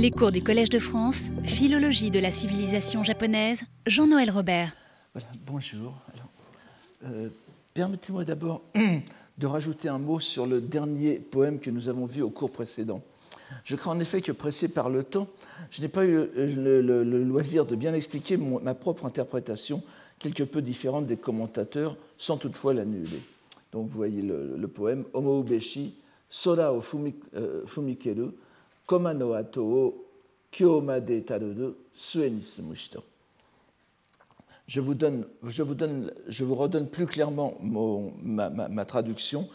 Les cours du Collège de France, Philologie de la civilisation japonaise, Jean-Noël Robert. Voilà, bonjour. Euh, permettez-moi d'abord de rajouter un mot sur le dernier poème que nous avons vu au cours précédent. Je crois en effet que, pressé par le temps, je n'ai pas eu le, loisir de bien expliquer ma propre interprétation, quelque peu différente des commentateurs, sans toutefois l'annuler. Donc vous voyez le, poème Homo Ubeshi, Sora o euh, Fumikeru, Koma no ato o Kyomade tarudu Sue Je vous, donne, je, vous donne, je vous redonne plus clairement ma, traduction.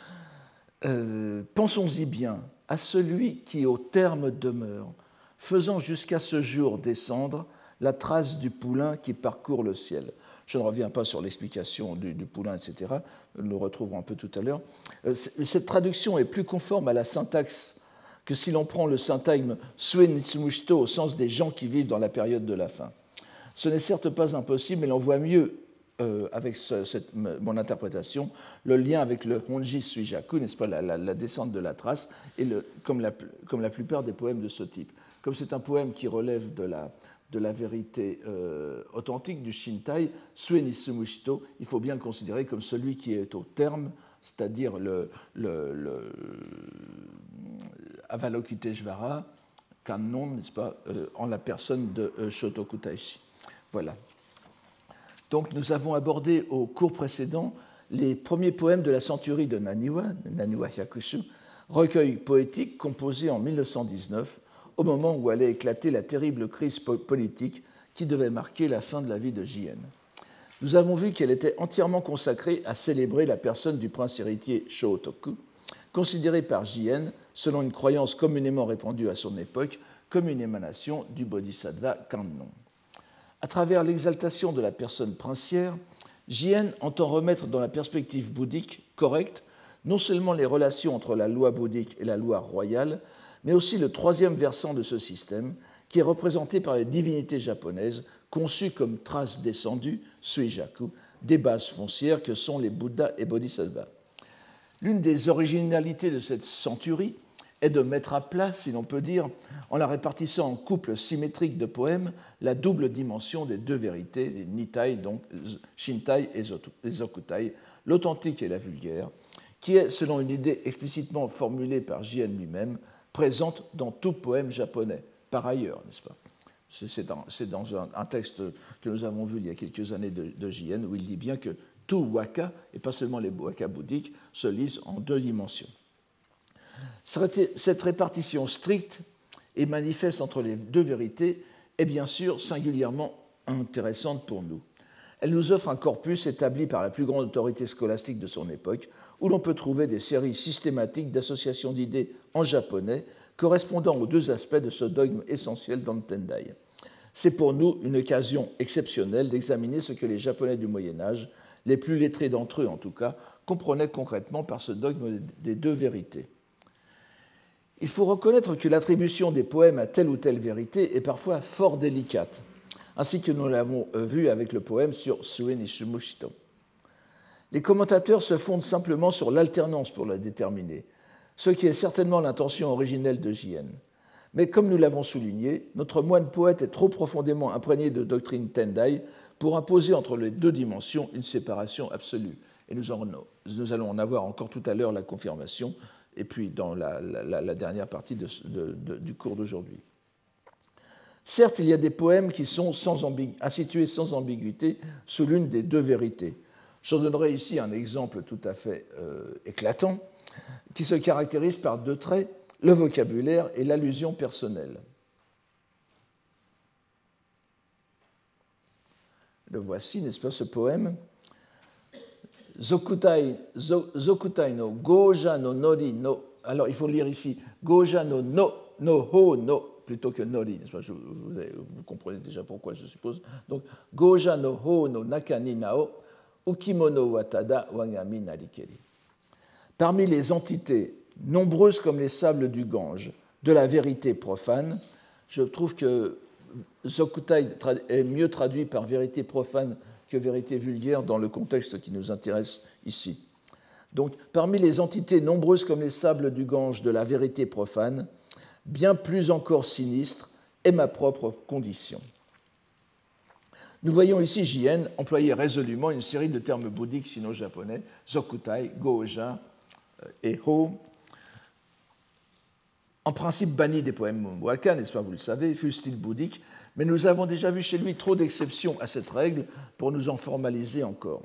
Euh, pensons-y bien, à celui qui au terme demeure, faisant jusqu'à ce jour descendre la trace du poulain qui parcourt le ciel. Je ne reviens pas sur l'explication du, poulain, etc. Nous le retrouverons un peu tout à l'heure. Euh, cette traduction est plus conforme à la syntaxe que si l'on prend le syntagme Suen au sens des gens qui vivent dans la période de la fin. Ce n'est certes pas impossible, mais l'on voit mieux euh, avec cette, mon interprétation, le lien avec le Honji Suijaku, n'est-ce pas, la, descente de la trace, et le, comme, la, comme, la, plupart des poèmes de ce type. Comme c'est un poème qui relève de la, de la vérité euh, authentique du Shintai, Suenisumushito, il faut bien le considérer comme celui qui est au terme, c'est-à-dire le, le Avalokiteshvara, Kannon, n'est-ce pas, euh, en la personne de Shotoku Taishi. Voilà. Donc nous avons abordé au cours précédent les premiers poèmes de la centurie de Naniwa, Naniwa Hyakushu, recueil poétique composé en 1919, au moment où allait éclater la terrible crise politique qui devait marquer la fin de la vie de Jien. Nous avons vu qu'elle était entièrement consacrée à célébrer la personne du prince héritier Shotoku, considéré par Jien, selon une croyance communément répandue à son époque, comme une émanation du bodhisattva Kannon. À travers l'exaltation de la personne princière, Jien entend remettre dans la perspective bouddhique correcte non seulement les relations entre la loi bouddhique et la loi royale, mais aussi le troisième versant de ce système, qui est représenté par les divinités japonaises conçues comme traces descendues, suijaku, des bases foncières que sont les Bouddhas et Bodhisattvas. L'une des originalités de cette centurie est de mettre à plat, si l'on peut dire, en la répartissant en couples symétriques de poèmes, la double dimension des deux vérités, les Nitai, donc Shintai et Zokutai, l'authentique et la vulgaire, qui est, selon une idée explicitement formulée par Jien lui-même, présente dans tout poème japonais, par ailleurs, n'est-ce pas? C'est dans, un, texte que nous avons vu il y a quelques années de, de où il dit bien que tout waka, et pas seulement les waka bouddhiques, se lisent en deux dimensions. Cette répartition stricte et manifeste entre les deux vérités est bien sûr singulièrement intéressante pour nous. Elle nous offre un corpus établi par la plus grande autorité scolastique de son époque, où l'on peut trouver des séries systématiques d'associations d'idées en japonais correspondant aux deux aspects de ce dogme essentiel dans le Tendai. C'est pour nous une occasion exceptionnelle d'examiner ce que les Japonais du Moyen Âge, les plus lettrés d'entre eux en tout cas, comprenaient concrètement par ce dogme des deux vérités. Il faut reconnaître que l'attribution des poèmes à telle ou telle vérité est parfois fort délicate, ainsi que nous l'avons vu avec le poème sur Ishumushito. Les commentateurs se fondent simplement sur l'alternance pour la déterminer, ce qui est certainement l'intention originelle de Jien. Mais comme nous l'avons souligné, notre moine poète est trop profondément imprégné de doctrine Tendai pour imposer entre les deux dimensions une séparation absolue. Et nous allons en avoir encore tout à l'heure la confirmation et puis dans la, dernière partie du cours d'aujourd'hui. Certes, il y a des poèmes qui sont sans sans ambiguïté sous l'une des deux vérités. Je donnerai ici un exemple tout à fait euh, éclatant qui se caractérise par deux traits, le vocabulaire et l'allusion personnelle. Le voici, n'est-ce pas, ce poème? Zokutai, Zokutai no Goja no Nori no. Alors il faut lire ici Goja no no, no ho no plutôt que Nori. vous, vous, comprenez déjà pourquoi, je suppose. Donc Goja no ho no Nakani nao Ukimono watada wangami narikeri. Parmi les entités nombreuses comme les sables du Gange de la vérité profane, je trouve que Zokutai est mieux traduit par vérité profane que vérité vulgaire dans le contexte qui nous intéresse ici. Donc, parmi les entités nombreuses comme les sables du Gange de la vérité profane, bien plus encore sinistre, est ma propre condition. Nous voyons ici JN employer résolument une série de termes bouddhiques sino-japonais, Zokutai, Goja euh, et Ho, en principe banni des poèmes Mumwaka, n'est-ce pas, vous le savez, fut style bouddhique, mais nous avons déjà vu chez lui trop d'exceptions à cette règle pour nous en formaliser encore.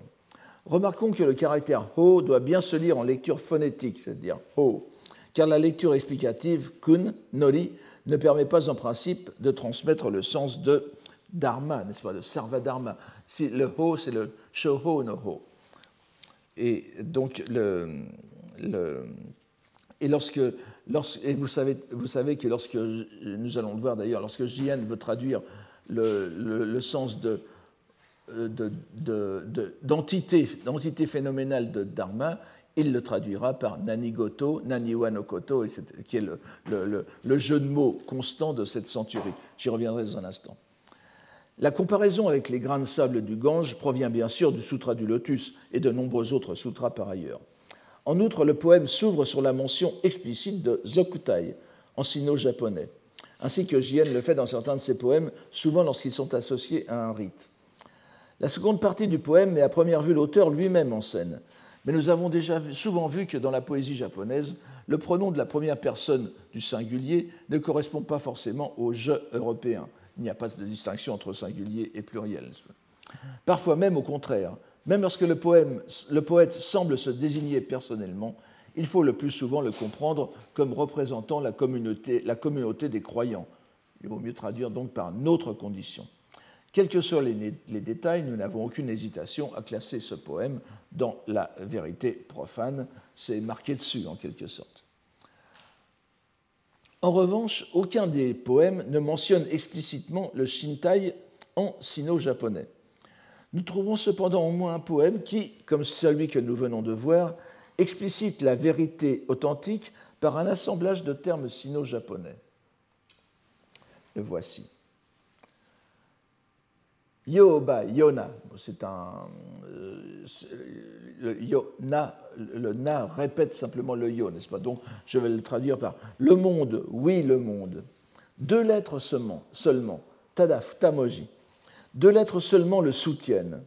Remarquons que le caractère ho doit bien se lire en lecture phonétique, c'est-à-dire ho, car la lecture explicative kun, nori, ne permet pas en principe de transmettre le sens de dharma, n'est-ce pas, de sarvadharma. Si le ho, c'est le shoho no ho. Et donc, le, le et lorsque, et vous savez, que lorsque, nous allons le voir d'ailleurs, lorsque Jien veut traduire le, sens de, d'entité de, de, phénoménale de Dharma, il le traduira par Nanigoto, Naniwanokoto, qui est le, le, jeu de mots constant de cette centurie. J'y reviendrai dans un instant. La comparaison avec les grains de sable du Gange provient bien sûr du Sutra du Lotus et de nombreux autres sutras par ailleurs. En outre, le poème s'ouvre sur la mention explicite de Zokutai en sino-japonais, ainsi que Jien le fait dans certains de ses poèmes, souvent lorsqu'ils sont associés à un rite. La seconde partie du poème met à première vue l'auteur lui-même en scène, mais nous avons déjà souvent vu que dans la poésie japonaise, le pronom de la première personne du singulier ne correspond pas forcément au je européen. Il n'y a pas de distinction entre singulier et pluriel. Parfois même au contraire, même lorsque le, poète semble se désigner personnellement, il faut le plus souvent le comprendre comme représentant la communauté, la communauté des croyants. Il vaut mieux traduire donc par notre condition. Quels que soient les, les détails, nous n'avons aucune hésitation à classer ce poème dans la vérité profane. C'est marqué dessus, en quelque sorte. En revanche, aucun des poèmes ne mentionne explicitement le Shintai en sino-japonais. Nous trouvons cependant au moins un poème qui, comme celui que nous venons de voir, explicite la vérité authentique par un assemblage de termes sino-japonais. Le voici. Yoba, Yona, c'est un. Euh, le, na répète simplement le yo, n'est-ce pas? Donc je vais le traduire par le monde, oui, le monde. Deux lettres seulement, seulement tadaf, tamoji. Deux lettres seulement le soutiennent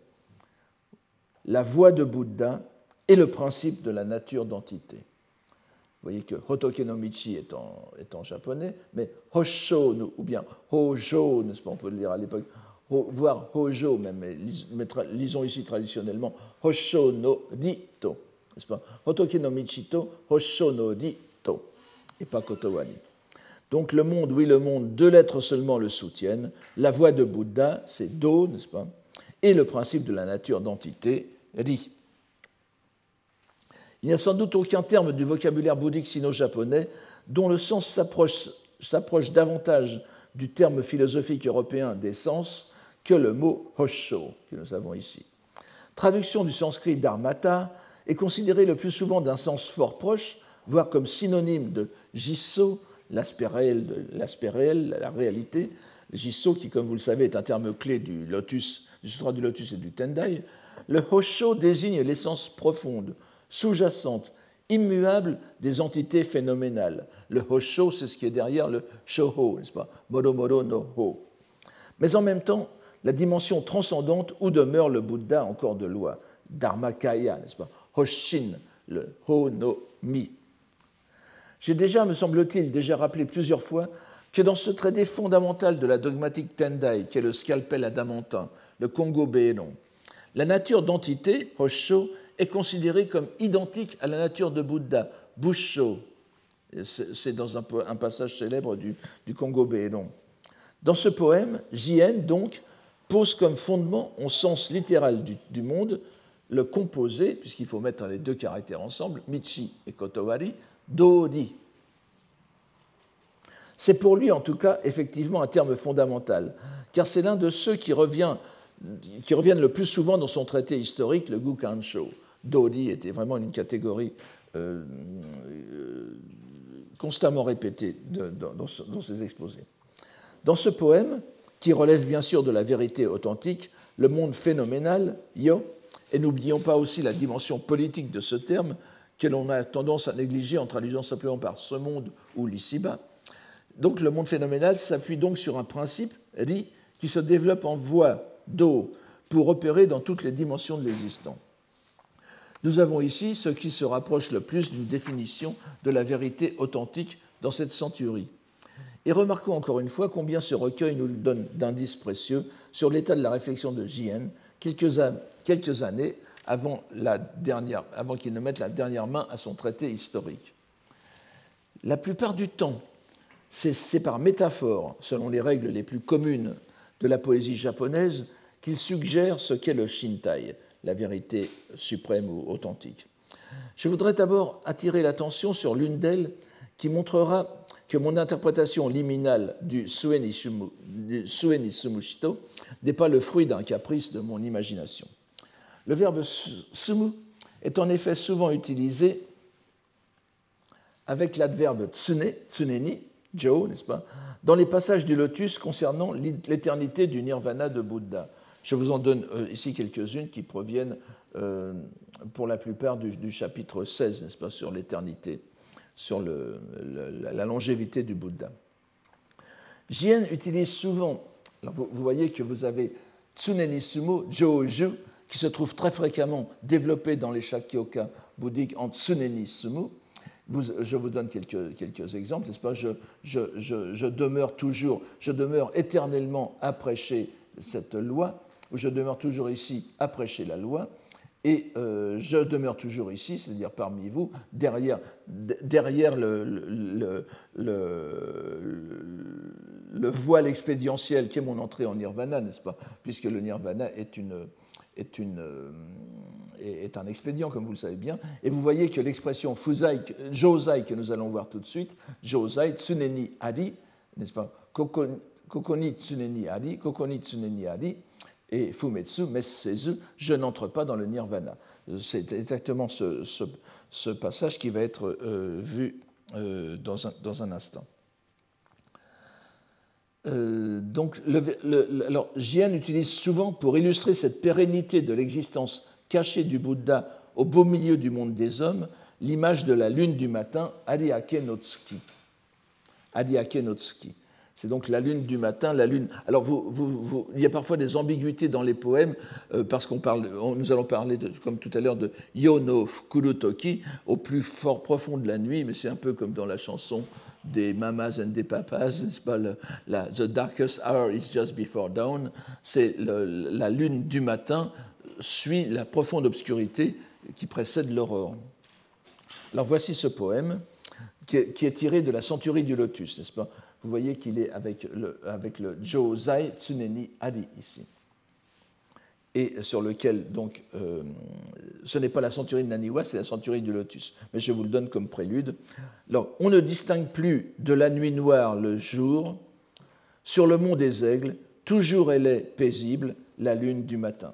la voix de Bouddha et le principe de la nature d'entité. Vous voyez que Hotoke no Michi est en, japonais, mais Hosho, ou bien Hojo, n'est-ce pas, on peut le lire à l'époque, voire Hojo même, mais lisons ici traditionnellement Hosho no Dito, n'est-ce pas? Hotoke no Michito, Hosho et pas Kotowani. Donc le monde, oui, le monde, deux lettres seulement le soutiennent. La voix de Bouddha, c'est Do, n'est-ce pas? Et le principe de la nature d'entité, Ri. Il n'y a sans doute aucun terme du vocabulaire bouddhique sino-japonais dont le sens s'approche davantage du terme philosophique européen des sens que le mot hosho que nous avons ici. Traduction du sanskrit dharmata est considérée le plus souvent d'un sens fort proche, voire comme synonyme de jisso, l'aspect réel, réel, la réalité. Jisso, qui, comme vous le savez, est un terme clé du lotus, du du lotus et du tendai. Le hosho désigne l'essence profonde, sous-jacente, immuable des entités phénoménales. Le hosho, c'est ce qui est derrière le shoho, n'est-ce pas? Modo no ho. Mais en même temps, la dimension transcendante où demeure le Bouddha encore de loi, Dharmakaya, n'est-ce pas? Hoshin, le Ho no Mi. J'ai déjà, me semble-t-il, déjà rappelé plusieurs fois que dans ce traité fondamental de la dogmatique Tendai, qui est le scalpel adamantin, le Congo Bénon, la nature d'entité, Hosho, est considérée comme identique à la nature de Bouddha, Busho. C'est dans un, passage célèbre du, Congo Bénon. Dans ce poème, Jien, donc, pose comme fondement, au sens littéral du, monde, le composé, puisqu'il faut mettre les deux caractères ensemble, Michi et Kotowari, Dodi. C'est pour lui, en tout cas, effectivement un terme fondamental, car c'est l'un de ceux qui, revient, qui, reviennent le plus souvent dans son traité historique, le Gukansho. Dodi était vraiment une catégorie euh, euh, constamment répétée dans ses exposés. Dans ce poème, qui relève bien sûr de la vérité authentique, le monde phénoménal, yo, et n'oublions pas aussi la dimension politique de ce terme, que l'on a tendance à négliger en traduisant simplement par ce monde ou l'ici-bas. Donc le monde phénoménal s'appuie donc sur un principe, dit, qui se développe en voie d'eau pour opérer dans toutes les dimensions de l'existant. Nous avons ici ce qui se rapproche le plus d'une définition de la vérité authentique dans cette centurie. Et remarquons encore une fois combien ce recueil nous donne d'indices précieux sur l'état de la réflexion de J.N. quelques, quelques années avant, qu'il ne mette la dernière main à son traité historique. La plupart du temps, c'est par métaphore, selon les règles les plus communes de la poésie japonaise, qu'il suggère ce qu'est le Shintai, la vérité suprême ou authentique. Je voudrais d'abord attirer l'attention sur l'une d'elles qui montrera que mon interprétation liminale du Sueni Sumushito n'est pas le fruit d'un caprice de mon imagination. Le verbe sumu est en effet souvent utilisé avec l'adverbe tsune, tsuneni, jo, n'est-ce pas, dans les passages du lotus concernant l'éternité du nirvana de Bouddha. Je vous en donne euh, ici quelques-unes qui proviennent euh, pour la plupart du, chapitre 16, n'est-ce pas, sur l'éternité, sur la longévité du Bouddha. Jien utilise souvent, vous, voyez que vous avez Tsuneni Sumo, Joju, qui se trouve très fréquemment développé dans les Shakyoka bouddhiques en Tsuneni Sumu. je vous donne quelques, quelques exemples, n'est-ce pas? Je, je, demeure toujours, je demeure éternellement à prêcher cette loi, où je demeure toujours ici à prêcher la loi, et euh, je demeure toujours ici, c'est-à-dire parmi vous, derrière, derrière le, le, le, voile expédientiel qui est mon entrée en nirvana, n'est-ce pas? Puisque le nirvana est, une, euh, est un expédient, comme vous le savez bien. Et vous voyez que l'expression josai, que nous allons voir tout de suite, josai, tsuneni adi, n'est-ce pas? Kokoni tsuneni adi, kokoni tsuneni adi, et Fumetsu, Messezu, je n'entre pas dans le nirvana. C'est exactement ce, passage qui va être euh, vu euh, dans, un, instant. Euh, donc, le, alors, Jian utilise souvent pour illustrer cette pérennité de l'existence cachée du Bouddha au beau milieu du monde des hommes l'image de la lune du matin, Adiake Notsuki. C'est donc la lune du matin, la lune. Alors, il y a parfois des ambiguïtés dans les poèmes, euh, parce qu'on parle, nous allons parler, comme tout à l'heure, de Yono Fukurutoki, au plus fort profond de la nuit, mais c'est un peu comme dans la chanson des Mamas and des Papas, n'est-ce pas? La, The darkest hour is just before dawn. C'est la lune du matin suit la profonde obscurité qui précède l'aurore. Alors voici ce poème qui est, tiré de la centurie du lotus, n'est-ce pas? Vous voyez qu'il est avec le, avec le Tsuneni Adi ici. Et sur lequel, donc, euh, ce n'est pas la centurie de Naniwa, c'est la centurie du lotus. Mais je vous le donne comme prélude. Alors, on ne distingue plus de la nuit noire le jour. Sur le mont des aigles, toujours elle est paisible, la lune du matin.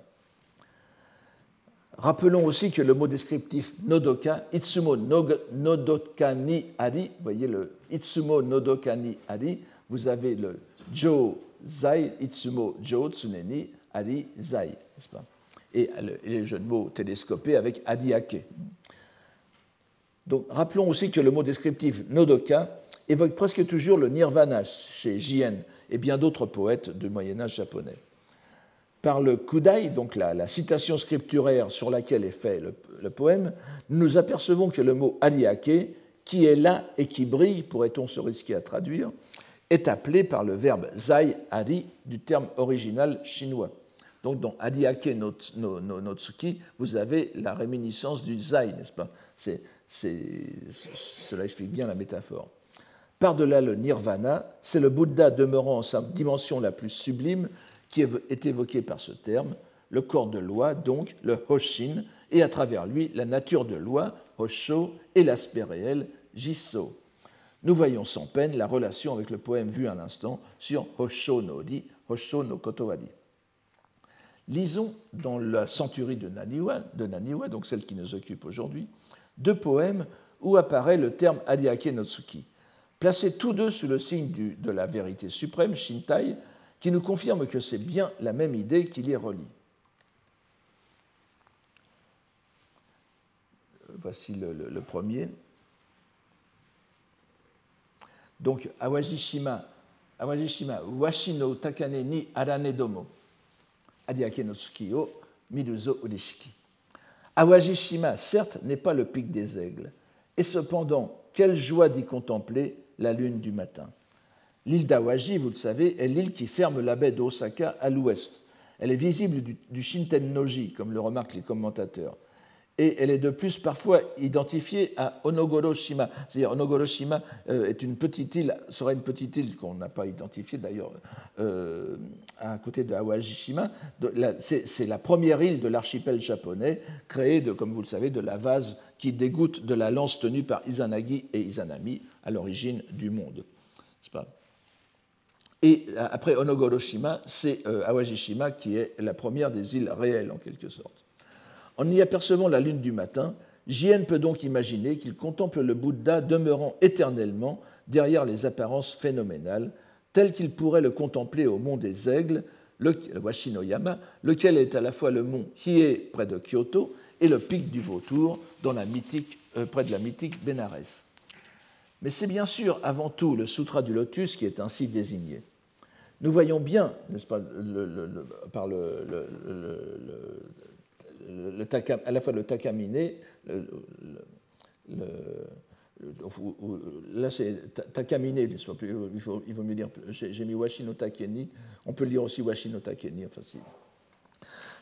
Rappelons aussi que le mot descriptif nodoka, itsumo nodokani ari, vous voyez le itsumo nodokani ari, vous avez le jo zai, itsumo jo tsuneni ari zai, n'est-ce pas? Et, les jeux de mots télescopés avec adiake. Donc rappelons aussi que le mot descriptif nodoka évoque presque toujours le nirvana chez Jien et bien d'autres poètes du Moyen-Âge japonais par le Kudai, donc la, citation scripturaire sur laquelle est fait le, poème, nous apercevons que le mot adiake, qui est là et qui brille, pourrait-on se risquer à traduire, est appelé par le verbe zai adi du terme original chinois. Donc dans adiake no, tsuki, vous avez la réminiscence du zai, n'est-ce pas? Cela explique bien la métaphore. Par-delà le nirvana, c'est le Bouddha demeurant en sa dimension la plus sublime qui est évoqué par ce terme, le corps de loi, donc le Hoshin, et à travers lui la nature de loi, Hosho, et l'aspect réel, Jisso. Nous voyons sans peine la relation avec le poème vu à l'instant sur Hosho no Di, Hosho no Kotowadi. Lisons dans la centurie de Naniwa, de Naniwa, donc celle qui nous occupe aujourd'hui, deux poèmes où apparaît le terme Adiake no Tsuki, placés tous deux sous le signe de la vérité suprême, Shintai, qui nous confirme que c'est bien la même idée qui les relie. Voici le, premier. Donc, Awajishima, Awajishima, Washino Takane ni Arane Domo, Adiake no Tsuki o Miruzo Urishiki. Awajishima, certes, n'est pas le pic des aigles, et cependant, quelle joie d'y contempler la lune du matin. L'île d'Awaji, vous le savez, est l'île qui ferme la baie d'Osaka à l'ouest. Elle est visible du, du Shinten-noji, comme le remarquent les commentateurs et elle est de plus parfois identifiée à Onogoroshima. C'est-à-dire Onogoroshima euh, est une petite île, sera une petite île qu'on n'a pas identifiée d'ailleurs euh, à côté de Awajishima. C'est la première île de l'archipel japonais créée, comme vous le savez, de la vase qui dégoûte de la lance tenue par Izanagi et Izanami à l'origine du monde. Pas et après Onogoroshima, c'est euh, Awajishima qui est la première des îles réelles en quelque sorte. En y apercevant la lune du matin, Jien peut donc imaginer qu'il contemple le Bouddha demeurant éternellement derrière les apparences phénoménales, tel qu'il pourrait le contempler au mont des Aigles, le Washinoyama, lequel est à la fois le mont Hiei près de Kyoto et le pic du Vautour euh, près de la mythique Bénarès. Mais c'est bien sûr avant tout le Sutra du Lotus qui est ainsi désigné. Nous voyons bien, n'est-ce pas, par le, à la fois le takamine, là c'est takamine, il faut mieux dire, j'ai mis washino takeni, on peut lire aussi washino takeni, enfin,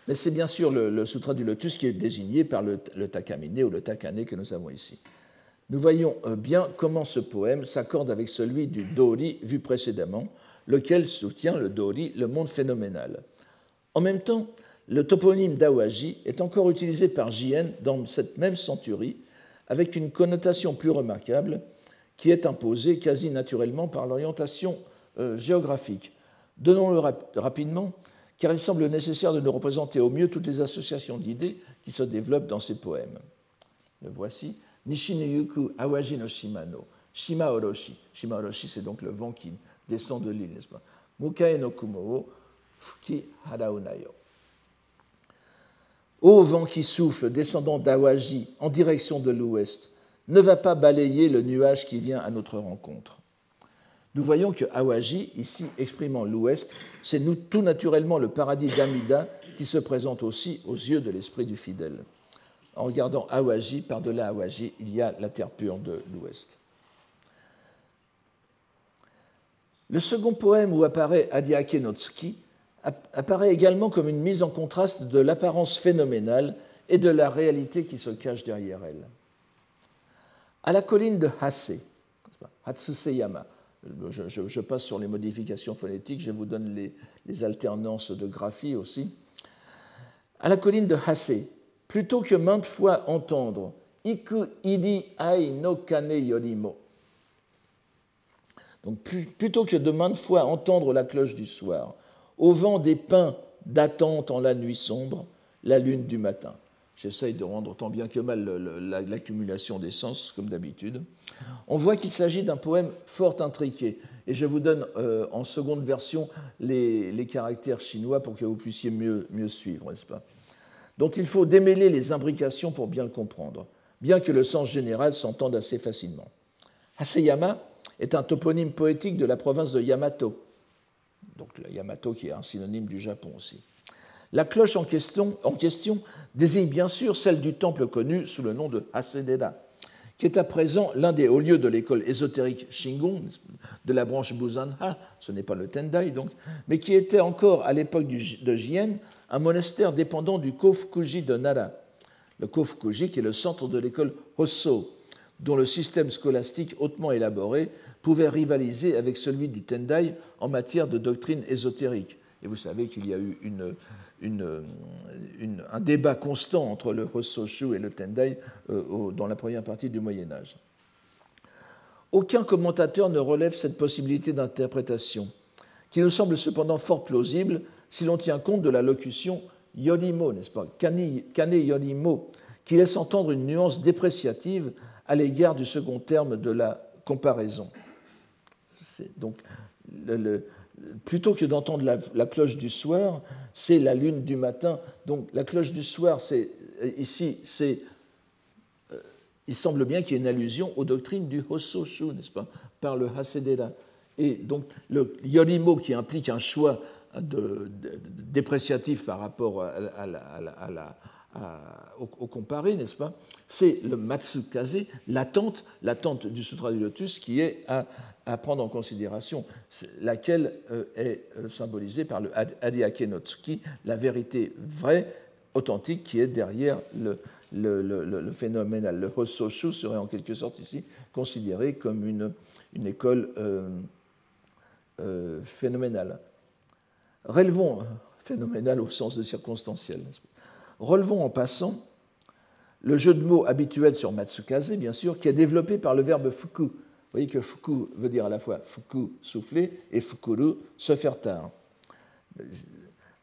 mais c'est bien sûr le, sutra du lotus qui est désigné par le, le takamine ou le takane que nous avons ici. Nous voyons euh, bien comment ce poème s'accorde avec celui du Dori vu précédemment, lequel soutient le Dori, le monde phénoménal. En même temps, le toponyme d'Awaji est encore utilisé par Jien dans cette même centurie, avec une connotation plus remarquable qui est imposée quasi naturellement par l'orientation euh, géographique. Donnons-le rapidement, car il semble nécessaire de nous représenter au mieux toutes les associations d'idées qui se développent dans ces poèmes. Le voici. Nishineyuku Awaji no Shimano, Shima Oroshi. Shima Oroshi, c'est donc le vent qui descend de l'île, n'est-ce pas? Mukae no Kumo Fuki Haraunayo. Ô vent qui souffle, descendant d'Awaji en direction de l'ouest, ne va pas balayer le nuage qui vient à notre rencontre. Nous voyons que Awaji, ici exprimant l'ouest, c'est tout naturellement le paradis d'Amida qui se présente aussi aux yeux de l'esprit du fidèle. En regardant Awaji, par-delà Awaji, il y a la terre pure de l'ouest. Le second poème où apparaît Adiake Notsuki apparaît également comme une mise en contraste de l'apparence phénoménale et de la réalité qui se cache derrière elle. À la colline de Hase, Hatsuseyama, je, je, passe sur les modifications phonétiques, je vous donne les, alternances de graphie aussi. À la colline de Hase, plutôt que maintes fois entendre Iku idi ai no kane yorimo, plutôt que de maintes fois entendre la cloche du soir, au vent des pins d'attente en la nuit sombre, la lune du matin. J'essaye de rendre tant bien que mal l'accumulation des sens, comme d'habitude. On voit qu'il s'agit d'un poème fort intriqué, et je vous donne euh, en seconde version les, caractères chinois pour que vous puissiez mieux, suivre, n'est-ce pas? Donc il faut démêler les imbrications pour bien le comprendre, bien que le sens général s'entende assez facilement. Haseyama est un toponyme poétique de la province de Yamato, donc Yamato qui est un synonyme du Japon aussi. La cloche en question, désigne bien sûr celle du temple connu sous le nom de Hasededa, qui est à présent l'un des hauts lieux de l'école ésotérique Shingon, de la branche Buzanha, ce n'est pas le Tendai donc, mais qui était encore à l'époque de Jien un monastère dépendant du Kofukuji de Nara. Le Kofukuji qui est le centre de l'école Hosso, dont le système scolastique hautement élaboré pouvait rivaliser avec celui du Tendai en matière de doctrine ésotérique. Et vous savez qu'il y a eu un débat constant entre le Hossoshu et le Tendai euh, dans la première partie du Moyen Âge. Aucun commentateur ne relève cette possibilité d'interprétation, qui nous semble cependant fort plausible si l'on tient compte de la locution yorimo, n'est-ce pas, kane, kane qui laisse entendre une nuance dépréciative à l'égard du second terme de la comparaison. Donc, plutôt que d'entendre la, cloche du soir, c'est la lune du matin. Donc, la cloche du soir, c'est ici, c'est euh, il semble bien qu'il y ait une allusion aux doctrines du Hososhu, n'est-ce pas, par le Hasedera. Et donc le Yorimo qui implique un choix dépréciatif par rapport au, comparé, n'est-ce pas C'est le Matsukaze, l'attente, l'attente du Sutra du Lotus qui est à, prendre en considération, laquelle euh, est euh, symbolisée par le Adiake no Tsuki, la vérité vraie, authentique, qui est derrière le, le, le, phénoménal. Le Hososhu serait en quelque sorte ici considéré comme une, une école euh, phénoménale. Relevons, phénoménal au sens de circonstanciel, relevons en passant le jeu de mots habituel sur Matsukaze, bien sûr, qui est développé par le verbe fuku. Vous voyez que fuku veut dire à la fois fuku, souffler, et fukuru, se faire tard.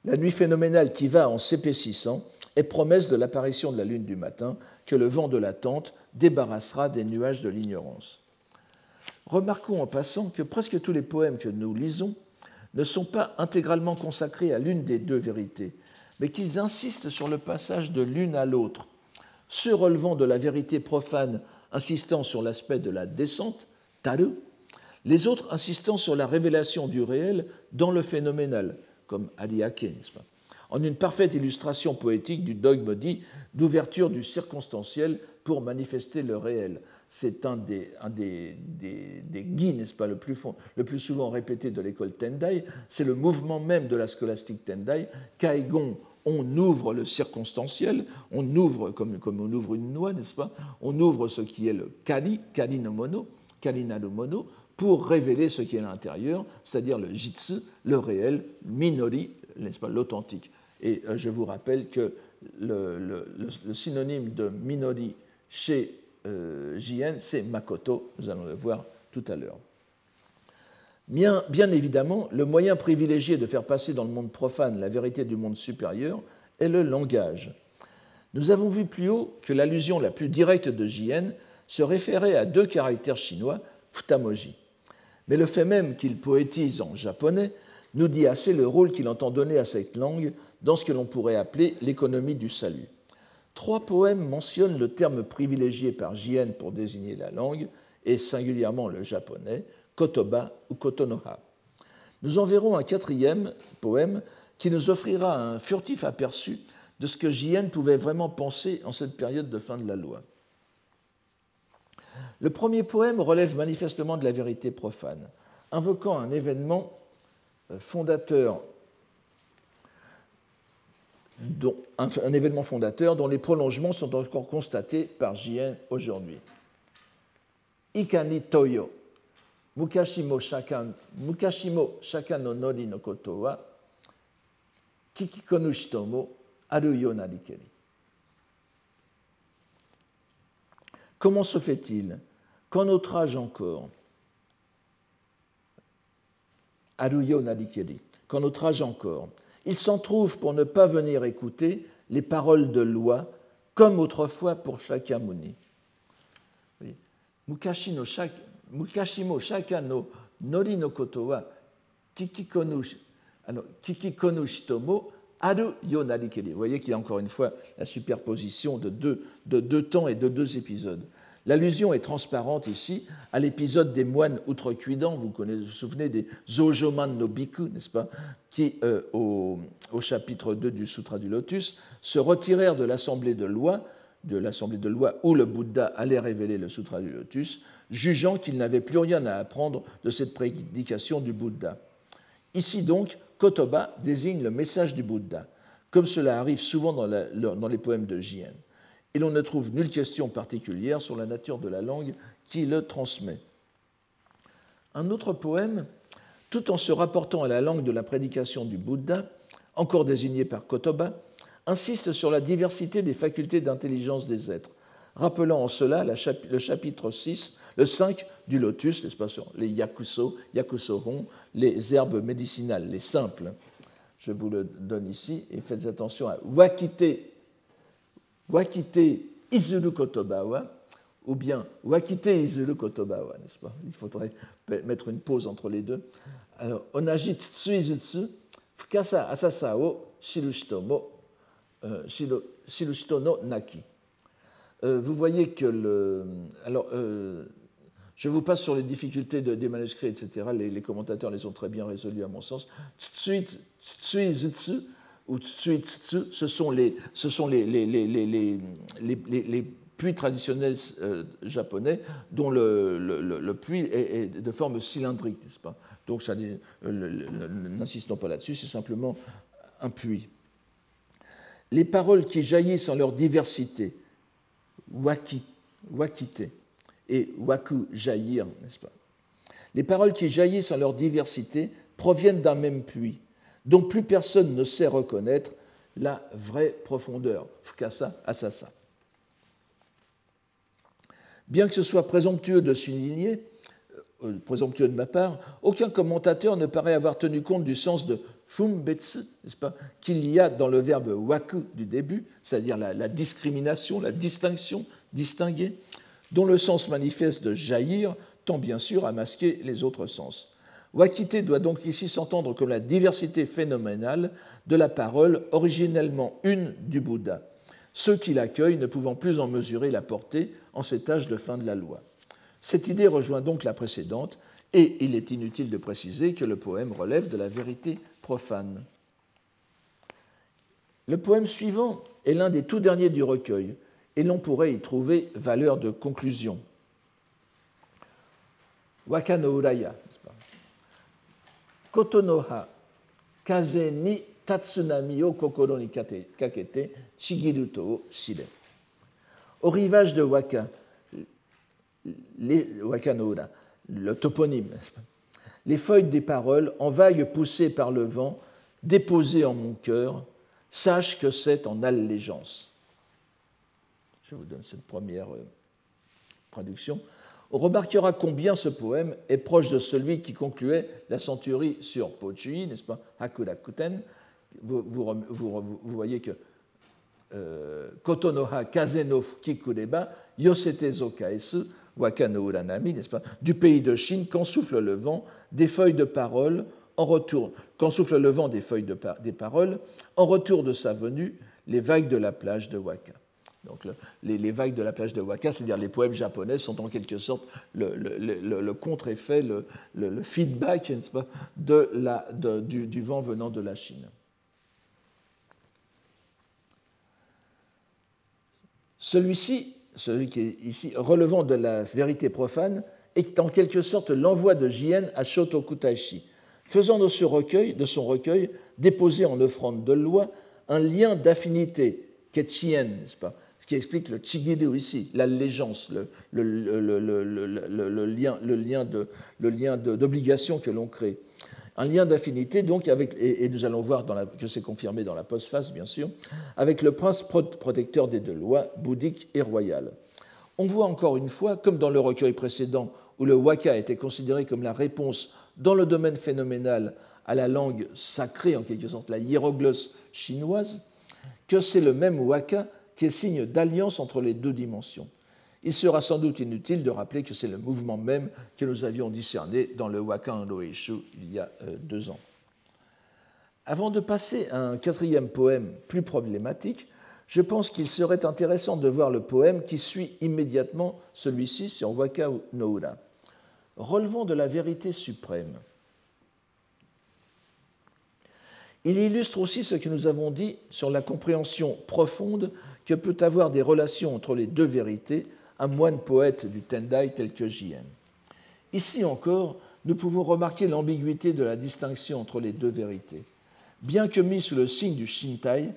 La nuit phénoménale qui va en s'épaississant est promesse de l'apparition de la lune du matin que le vent de l'attente débarrassera des nuages de l'ignorance. Remarquons en passant que presque tous les poèmes que nous lisons ne sont pas intégralement consacrés à l'une des deux vérités, mais qu'ils insistent sur le passage de l'une à l'autre, ceux relevant de la vérité profane insistant sur l'aspect de la descente, taru, les autres insistant sur la révélation du réel dans le phénoménal, comme Aliake, n'est-ce pas? En une parfaite illustration poétique du dogme dit d'ouverture du circonstanciel pour manifester le réel. C'est un des, un des, des, guides, n'est-ce pas, le plus, le plus, souvent répété de l'école Tendai. C'est le mouvement même de la scolastique Tendai. Kaigon, on ouvre le circonstanciel, on ouvre, comme, comme on ouvre une noix, n'est-ce pas? On ouvre ce qui est le kali, kali no mono, kalina no mono, pour révéler ce qui est l'intérieur, c'est-à-dire le jitsu, le réel, minori, n'est-ce pas, l'authentique. Et euh, je vous rappelle que le, synonyme de minori chez euh, c'est Makoto, nous allons le voir tout à l'heure. Bien, bien, évidemment, le moyen privilégié de faire passer dans le monde profane la vérité du monde supérieur est le langage. Nous avons vu plus haut que l'allusion la plus directe de JN se référait à deux caractères chinois, futamoji. Mais le fait même qu'il poétise en japonais nous dit assez le rôle qu'il entend donner à cette langue dans ce que l'on pourrait appeler l'économie du salut. Trois poèmes mentionnent le terme privilégié par Jien pour désigner la langue, et singulièrement le japonais, kotoba ou kotonoha. Nous en verrons un quatrième poème qui nous offrira un furtif aperçu de ce que Jien pouvait vraiment penser en cette période de fin de la loi. Le premier poème relève manifestement de la vérité profane, invoquant un événement euh, fondateur dont les prolongements sont encore constatés par Jien aujourd'hui. Ikani Toyo, Mukashimo Shaka, Mukashimo shaka no Nori no Koto wa Kikikonu Shitomo Aruyo Narikeri. Comment se fait-il qu'en notre âge encore, Aruyo Narikeri, qu'en notre âge encore, il s'en trouve pour ne pas venir écouter les paroles de loi, comme autrefois pour Shakyamuni. Mukashimo shaka no nori no koto wa kikikonu shitomo aru Vous voyez qu'il y a encore une fois la superposition de deux, de deux temps et de deux épisodes. L'allusion est transparente ici à l'épisode des moines outrecuidants, vous vous, souvenez des Zojoman no Biku, n'est-ce pas, qui, euh, au, chapitre 2 du Sutra du Lotus, se retirèrent de l'assemblée de loi, de l'assemblée de loi où le Bouddha allait révéler le Sutra du Lotus, jugeant qu'ils n'avaient plus rien à apprendre de cette prédication du Bouddha. Ici donc, Kotoba désigne le message du Bouddha, comme cela arrive souvent dans, dans les poèmes de Jien et l'on ne trouve nulle question particulière sur la nature de la langue qui le transmet. Un autre poème, tout en se rapportant à la langue de la prédication du Bouddha, encore désigné par Kotoba, insiste sur la diversité des facultés d'intelligence des êtres, rappelant en cela le chapitre 6, le 5 du lotus, les yakuso, yakusoron, les herbes médicinales, les simples. Je vous le donne ici et faites attention à wakite Wakite Izuru Kotobawa, ou bien Wakite Izuru Kotobawa, n'est-ce pas? Il faudrait mettre une pause entre les deux. Alors, Onajit Tsuizutsu, Fukasa Asasa o Shirushito mo, euh, Shirushito no Naki. vous voyez que le. Alors, je vous passe sur les difficultés des manuscrits, etc. Les, commentateurs les ont très bien résolus, à mon sens. Tsui Ou Tsui Tsu, ce sont les, puits traditionnels euh, japonais dont le, le, puits est, de forme cylindrique, n'est-ce pas? Donc, euh, n'insistons pas là-dessus, c'est simplement un puits. Les paroles qui jaillissent en leur diversité, waki, wakite, et waku, jaillir, n'est-ce pas? Les paroles qui jaillissent en leur diversité proviennent d'un même puits, dont plus personne ne sait reconnaître la vraie profondeur. Fukasa, asasa. Bien que ce soit présomptueux de souligner, euh, présomptueux de ma part, aucun commentateur ne paraît avoir tenu compte du sens de fumbetsu, n'est-ce pas, qu'il y a dans le verbe waku du début, c'est-à-dire la, la, discrimination, la distinction, distinguer, dont le sens manifeste de jaillir tend bien sûr à masquer les autres sens. Wakite doit donc ici s'entendre comme la diversité phénoménale de la parole originellement une du Bouddha, ceux qui l'accueillent ne pouvant plus en mesurer la portée en cet âge de fin de la loi. Cette idée rejoint donc la précédente, et il est inutile de préciser que le poème relève de la vérité profane. Le poème suivant est l'un des tout derniers du recueil, et l'on pourrait y trouver valeur de conclusion. Waka no Uraya, n'est-ce pas? Kotonoha, kaze ni tatsunami o kokoro ni kakete shigiru to shire. Au rivage de Waka, les, le toponyme, les feuilles des paroles, en vagues poussées par le vent, déposées en mon cœur, sache que c'est en allégeance. Je vous donne cette première euh, traduction. On remarquera combien ce poème est proche de celui qui concluait la centurie sur Pochui, n'est-ce pas, Hakurakuten. Vous, vous, voyez que euh, Kotonoha Kazeno Kikureba, Yosete Zokaesu, Wakano Uranami, n'est-ce pas, du pays de Chine, quand souffle le vent, des feuilles de parole, en retour, quand souffle le vent des feuilles de des paroles, en retour de sa venue, les vagues de la plage de Waka. Donc les, vagues de la plage de Waka, c'est-à-dire les poèmes japonais, sont en quelque sorte le, contre-effet, le, feedback du, vent venant de la Chine. Celui-ci, celui qui est ici, relevant de la vérité profane, est en quelque sorte l'envoi de Jien à Shotokutaishi, faisant de, ce recueil, de son recueil, déposé en offrande de loi, un lien d'affinité, Ketchien, n'est-ce pas, qui explique le chigidu ici, l'allégeance, le, lien, le lien, le lien d'obligation que l'on crée. Un lien d'affinité, donc, avec, et, nous allons voir dans la, que c'est confirmé dans la postface, bien sûr, avec le prince protecteur des deux lois, bouddhique et royal. On voit encore une fois, comme dans le recueil précédent, où le waka était considéré comme la réponse dans le domaine phénoménal à la langue sacrée, en quelque sorte la hiéroglosse chinoise, que c'est le même waka qui est signe d'alliance entre les deux dimensions. Il sera sans doute inutile de rappeler que c'est le mouvement même que nous avions discerné dans le Wakan Loeshu il y a euh, deux ans. Avant de passer à un quatrième poème plus problématique, je pense qu'il serait intéressant de voir le poème qui suit immédiatement celui-ci sur Waka no Ura. Relevant de la vérité suprême. Il illustre aussi ce que nous avons dit sur la compréhension profonde que peut avoir des relations entre les deux vérités un moine poète du Tendai tel que Jien. Ici encore, nous pouvons remarquer l'ambiguïté de la distinction entre les deux vérités. Bien que mis sous le signe du Shintai,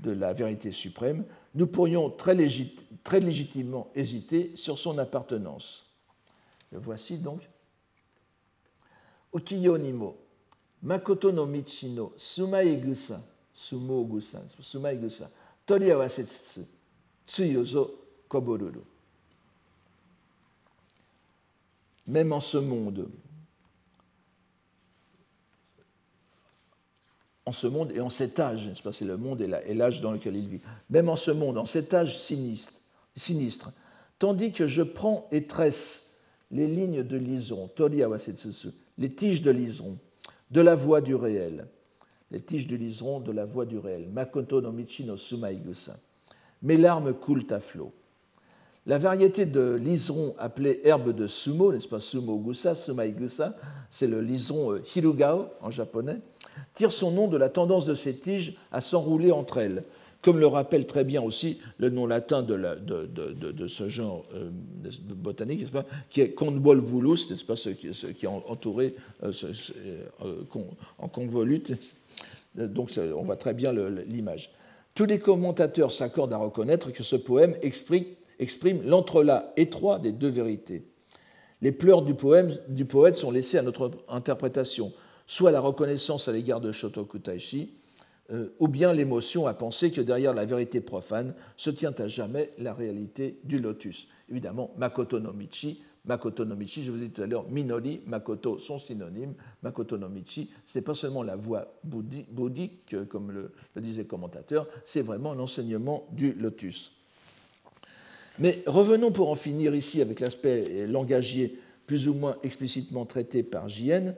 de la vérité suprême, nous pourrions très, légitimement hésiter sur son appartenance. Le voici donc. Okiyo nimo, makoto no michi no sumai gusa, sumo gusa, sumai gusa, tori awase tsutsu, tsuyozo koboruru. Même en ce monde, en ce monde et en cet âge, c'est le monde et l'âge dans lequel il vit, même en ce monde, en cet âge sinistre, sinistre tandis que je prends et tresse les lignes de liseron, les tiges de liseron, de la voie du réel, les tiges de liseron de la voie du réel. Makoto no Michi no Sumaigusa. Mes larmes coulent à flot. La variété de liseron appelée herbe de sumo, n'est-ce pas, sumo gusa, sumaigusa, c'est le liseron euh, hirugao en japonais, tire son nom de la tendance de ces tiges à s'enrouler entre elles, comme le rappelle très bien aussi le nom latin de, ce genre euh, botanique, qui est convolvulus, n'est-ce pas, ce, qui est entouré euh, en convolute. Donc on voit très bien l'image. Tous les commentateurs s'accordent à reconnaître que ce poème exprime, l'entrelac étroit des deux vérités. Les pleurs du poète sont laissés à notre interprétation, soit la reconnaissance à l'égard de Shotoku Taishi, euh, ou bien l'émotion à penser que derrière la vérité profane se tient à jamais la réalité du lotus. Évidemment, Makoto no Michi Makoto no Michi, je vous ai dit tout à l'heure, Minori, Makoto sont synonymes. Makoto no Michi, ce n'est pas seulement la voie bouddhique, comme le, disait le commentateur, c'est vraiment l'enseignement du lotus. Mais revenons pour en finir ici avec l'aspect langagier plus ou moins explicitement traité par J.N.,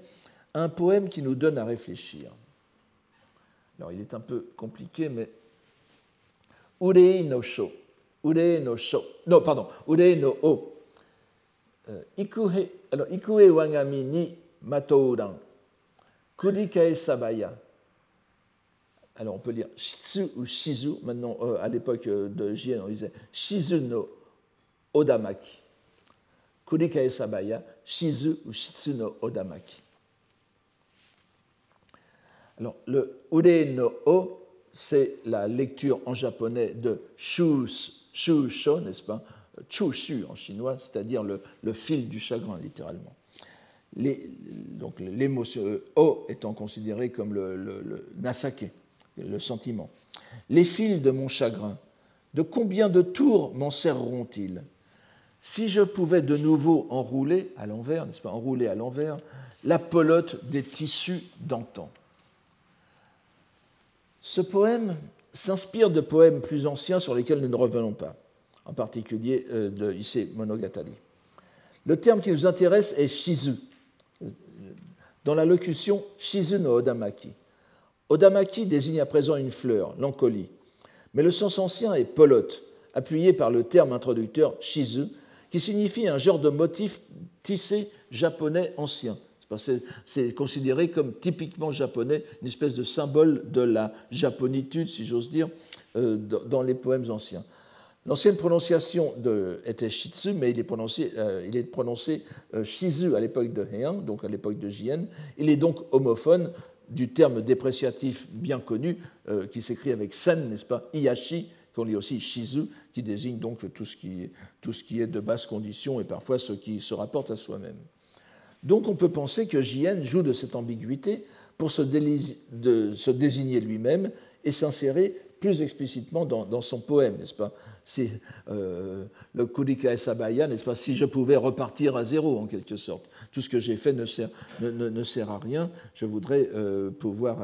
un poème qui nous donne à réfléchir. Alors il est un peu compliqué, mais Urei no sho, Urei no sho, non, pardon, Urei no o, euh, ikue, alors, ikue wangami ni matouran, kurikae sabaya. Alors on peut lire shitsu ou shizu. Maintenant, euh, à l'époque euh, de Jien, on disait shizu no odamaki. Kurikae sabaya, shizu ou shitsu no odamaki. Alors le ure no o, c'est la lecture en japonais de shu, shu sho, n'est-ce pas? Chushu en chinois, c'est-à-dire le, fil du chagrin, littéralement. Donc l'émotion O étant considéré comme le, le, nasake, le sentiment. Les fils de mon chagrin, de combien de tours m'en serreront-ils? Si je pouvais de nouveau enrouler à l'envers, n'est-ce pas, enrouler à l'envers, la pelote des tissus d'antan. Ce poème s'inspire de poèmes plus anciens sur lesquels nous ne revenons pas en particulier euh, de Issei Monogatari. Le terme qui nous intéresse est shizu, dans la locution shizu no odamaki. Odamaki désigne à présent une fleur, l'encolie, mais le sens ancien est pelote, appuyé par le terme introducteur shizu, qui signifie un genre de motif tissé japonais ancien. C'est considéré comme typiquement japonais, une espèce de symbole de la japonitude, si j'ose dire, euh, dans les poèmes anciens. L'ancienne prononciation était Shitsu, mais il est prononcé, euh, il est prononcé euh, Shizu à l'époque de Heian, donc à l'époque de Jien. Il est donc homophone du terme dépréciatif bien connu qui s'écrit avec sen, n'est-ce pas, Iyashi, qu'on lit aussi Shizu, qui désigne donc tout ce qui, tout ce qui est de basse condition et parfois ce qui se rapporte à soi-même. Donc on peut penser que Jien joue de cette ambiguïté pour se, désigner lui-même et s'insérer plus explicitement dans, son poème, n'est-ce pas? Si euh, le Kurika Sabaya, n'est-ce pas, si je pouvais repartir à zéro en quelque sorte. Tout ce que j'ai fait ne sert, à rien. Je voudrais euh, pouvoir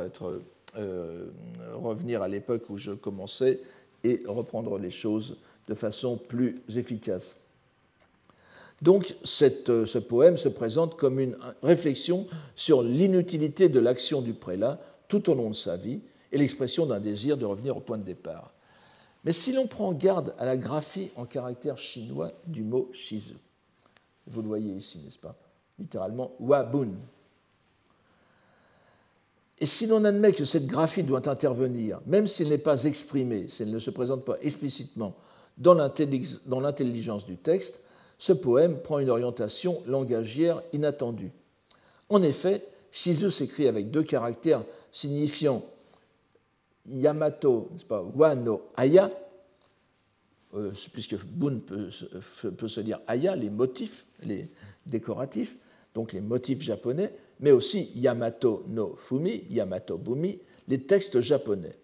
euh, revenir à l'époque où je commençais et reprendre les choses de façon plus efficace. Donc cette, ce poème se présente comme une réflexion sur l'inutilité de l'action du prélat tout au long de sa vie et l'expression d'un désir de revenir au point de départ. Mais si l'on prend garde à la graphie en caractère chinois du mot shizu, vous le voyez ici, n'est-ce pas? Littéralement, wabun. Et si l'on admet que cette graphie doit intervenir, même s'il n'est pas exprimée, si elle ne se présente pas explicitement dans l'intelligence du texte, ce poème prend une orientation langagière inattendue. En effet, Shizu s'écrit avec deux caractères signifiant Yamato, n'est-ce pas, Wano Aya, euh, puisque Bun peut, peut, se dire Aya, les motifs, les décoratifs, donc les motifs japonais, mais aussi Yamato no Fumi, Yamato Bumi, les textes japonais.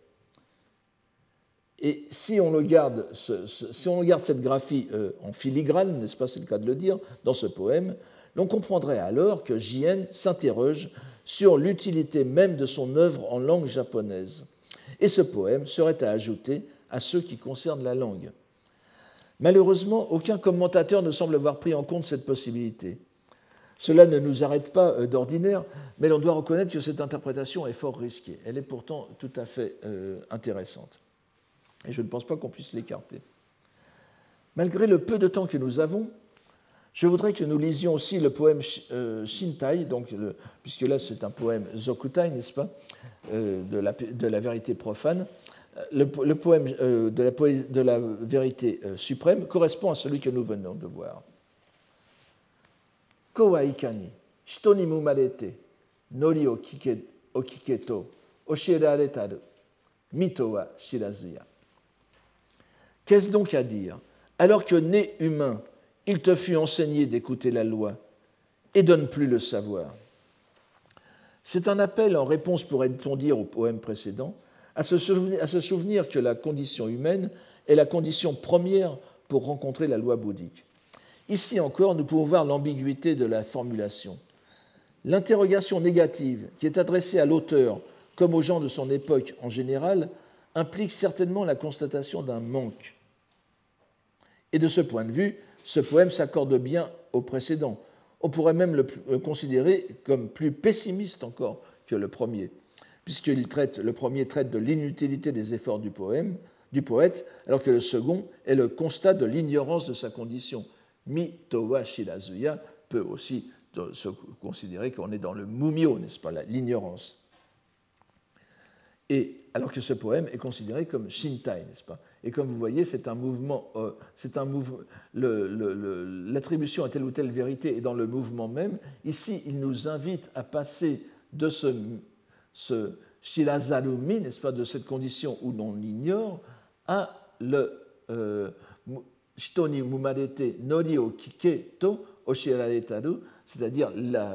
Et si on, regarde cette graphie euh, en filigrane, n'est-ce pas, c'est le cas de le dire, dans ce poème, l'on comprendrait alors que Jien s'interroge sur l'utilité même de son œuvre en langue japonaise et ce poème serait à ajouter à ceux qui concernent la langue. Malheureusement, aucun commentateur ne semble avoir pris en compte cette possibilité. Cela ne nous arrête pas euh, d'ordinaire, mais l'on doit reconnaître que cette interprétation est fort risquée. Elle est pourtant tout à fait euh, intéressante. Et je ne pense pas qu'on puisse l'écarter. Malgré le peu de temps que nous avons, je voudrais que nous lisions aussi le poème euh, Shintai, donc puisque là c'est un poème Zokutai, n'est-ce pas, euh, de, la, vérité profane. Le, poème euh, de, la, vérité suprême correspond à celui que nous venons de voir. Kowa ikani, shito ni mumarete, nori o kiketo, oshiraretaru, mito wa shirazuya. Qu'est-ce donc à dire Alors que né humain, il te fut enseigné d'écouter la loi et donne plus le savoir. C'est un appel en réponse, pourrait-on dire, au poème précédent, à se, à se souvenir que la condition humaine est la condition première pour rencontrer la loi bouddhique. Ici encore, nous pouvons voir l'ambiguïté de la formulation. L'interrogation négative qui est adressée à l'auteur comme aux gens de son époque en général implique certainement la constatation d'un manque. Et de ce point de vue, ce poème s'accorde bien au précédent. On pourrait même le considérer comme plus pessimiste encore que le premier, puisqu'il traite, le premier traite de l'inutilité des efforts du poème, du poète, alors que le second est le constat de l'ignorance de sa condition. Mi towa shirazuya peut aussi se considérer qu'on est dans le mumio, n'est-ce pas, l'ignorance. Et alors que ce poème est considéré comme shintai, n'est-ce pas? Et comme vous voyez, c'est un mouvement, euh, c'est un mouvement, l'attribution à telle ou telle vérité est dans le mouvement même. Ici, il nous invite à passer de ce, ce n'est-ce pas, de cette condition où l'on ignore, à le euh, shitoni mumarete nori o to c'est-à-dire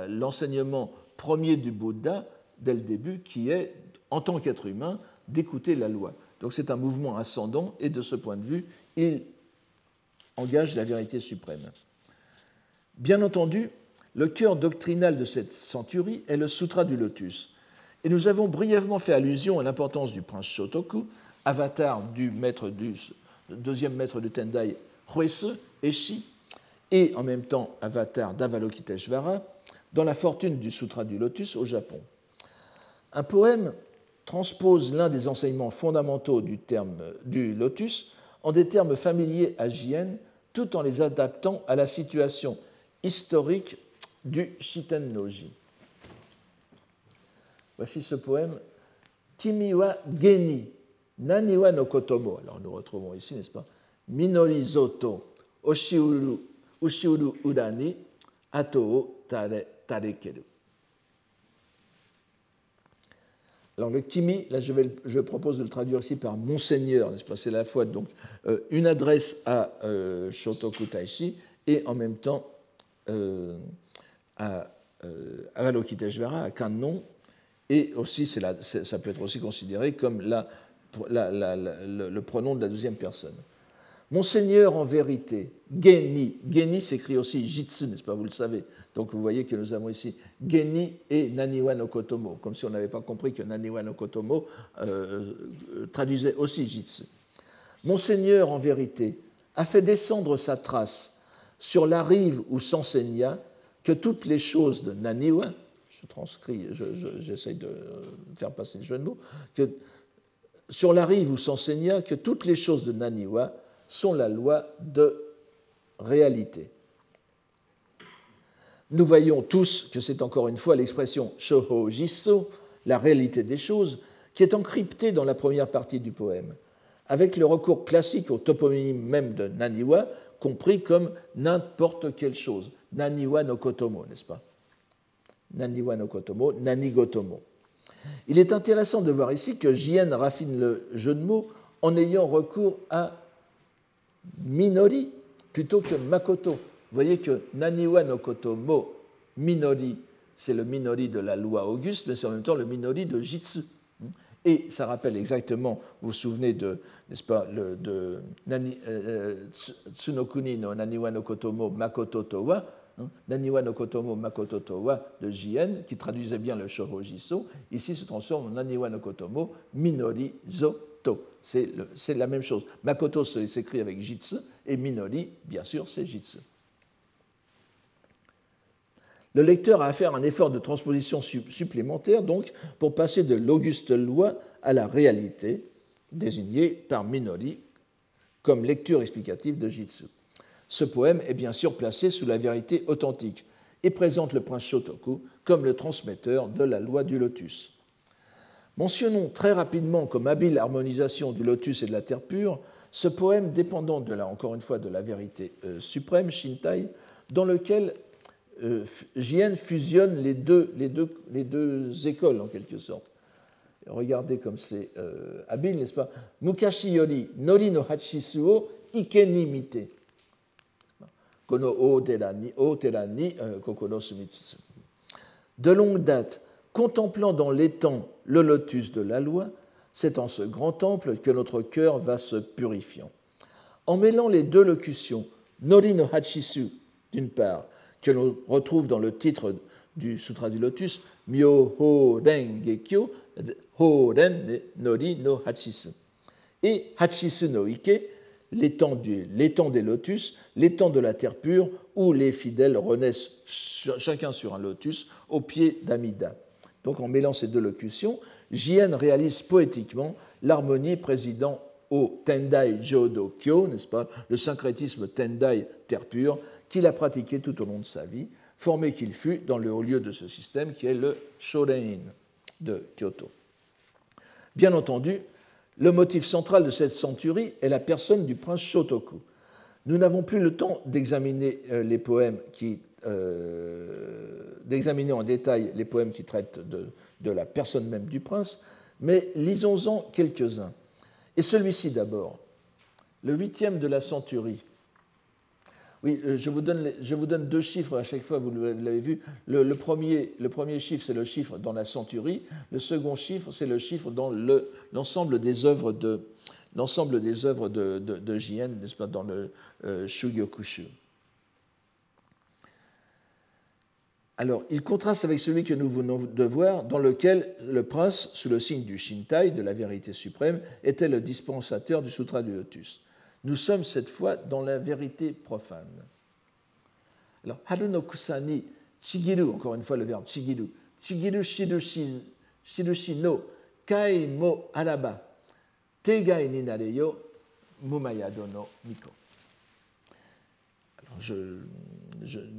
l'enseignement premier du Bouddha dès le début, qui est, en tant qu'être humain, d'écouter la loi. Donc c'est un mouvement ascendant et de ce point de vue, il engage la vérité suprême. Bien entendu, le cœur doctrinal de cette centurie est le Sutra du Lotus. Et nous avons brièvement fait allusion à l'importance du prince Shotoku, avatar du, deuxième maître du Tendai, Huese Eshi, et en même temps avatar d'Avalokiteshvara, dans la fortune du Sutra du Lotus au Japon. Un poème transpose l'un des enseignements fondamentaux du, terme, du lotus en des termes familiers à Jien, tout en les adaptant à la situation historique du Shitennoji. Voici ce poème Kimi wa geni, nani wa no kotomo. Alors nous retrouvons ici, n'est-ce pas Minori zoto, oshiuru, ushiuru urani, ato o tare, tarekeru. Alors le kimi, là je, vais, je, propose de le traduire ici par Monseigneur, n'est-ce pas? C'est la fois donc euh, une adresse à euh, Shotoku Taishi et en même temps euh, à euh, Avalokiteshvara, à Kannon, et aussi la, ça peut être aussi considéré comme la, le, pronom de la deuxième personne. Monseigneur en vérité, Geni, Geni s'écrit aussi Jitsu, n'est-ce pas Vous le savez. Donc vous voyez que nous avons ici Geni et Naniwa no Kotomo, comme si on n'avait pas compris que Naniwa no Kotomo euh, traduisait aussi Jitsu. Monseigneur, en vérité, a fait descendre sa trace sur la rive où s'enseigna que toutes les choses de Naniwa, je transcris, j'essaie de faire passer le jeu de mots, que sur la rive où s'enseigna que toutes les choses de Naniwa sont la loi de réalité. Nous voyons tous que c'est encore une fois l'expression shoho jisso, la réalité des choses, qui est encryptée dans la première partie du poème, avec le recours classique au toponyme même de Naniwa, compris comme n'importe quelle chose. Naniwa no kotomo, n'est-ce pas? Naniwa no kotomo, nanigotomo. Il est intéressant de voir ici que Jien raffine le jeu de mots en ayant recours à Minori plutôt que Makoto, vous voyez que Naniwa no Kotomo Minori, c'est le Minori de la loi Auguste, mais c'est en même temps le Minori de Jitsu. Et ça rappelle exactement, vous vous souvenez de, n'est-ce pas, le, de Nani, euh, Tsunokuni no Naniwa no Kotomo Makoto Towa, hein, Naniwa no Kotomo Makoto Towa de Jien, qui traduisait bien le Shoro Jiso, ici se transforme en Naniwa no Kotomo Minori Zo C'est la même chose. Makoto s'écrit avec Jitsu, et Minori, bien sûr, c'est Jitsu le lecteur a à faire un effort de transposition supplémentaire donc pour passer de l'auguste loi à la réalité désignée par Minori comme lecture explicative de Jitsu. Ce poème est bien sûr placé sous la vérité authentique et présente le prince Shotoku comme le transmetteur de la loi du lotus. Mentionnons très rapidement comme habile harmonisation du lotus et de la terre pure ce poème dépendant de la, encore une fois de la vérité euh, suprême, Shintai, dans lequel euh, Jien fusionne les deux, les, deux, les deux écoles en quelque sorte. Regardez comme c'est euh, habile, n'est-ce pas? Mukashi yori nori no hachisu o ike ni mite. Kono o terani, o sumitsutsu. De longue date, contemplant dans l'étang le lotus de la loi, c'est en ce grand temple que notre cœur va se purifiant. En mêlant les deux locutions, Nori no Hachisu, d'une part, que l'on retrouve dans le titre du Sutra du Lotus, Myo Ho Ren Gekyo, Ho Ren Nori no Hachisu, et Hachisu no Ike, l'étang des lotus, l'étang de la terre pure, où les fidèles renaissent chacun sur un lotus au pied d'Amida. Donc en mêlant ces deux locutions, Jien réalise poétiquement l'harmonie présidant au Tendai Jodo Kyo, n'est-ce pas, le syncrétisme Tendai terre pure, qu'il a pratiqué tout au long de sa vie, formé qu'il fut dans le haut lieu de ce système qui est le Shorein de Kyoto. Bien entendu, le motif central de cette centurie est la personne du prince Shotoku. Nous n'avons plus le temps d'examiner euh, les poèmes qui d'examiner en détail les poèmes qui traitent de, la personne même du prince, mais lisons-en quelques-uns. Et celui-ci d'abord, le huitième de la centurie. Oui, euh, je vous, donne, je vous donne deux chiffres à chaque fois, vous l'avez vu. Le, premier, le premier chiffre, c'est le chiffre dans la centurie. Le second chiffre, c'est le chiffre dans l'ensemble des œuvres de l'ensemble des œuvres de, de, n'est-ce pas, dans le euh, Shugyokushu. Alors, il contraste avec celui que nous venons de voir, dans lequel le prince, sous le signe du Shintai, de la vérité suprême, était le dispensateur du Sutra du Lotus. Nous sommes cette fois dans la vérité profane. Alors, Haru no Kusani, Shigiru, encore une fois le verbe Shigiru, Shigiru shirushi, shirushi no Kai mo araba, Tegai ni nareyo, Mumayado no Miko. Alors, je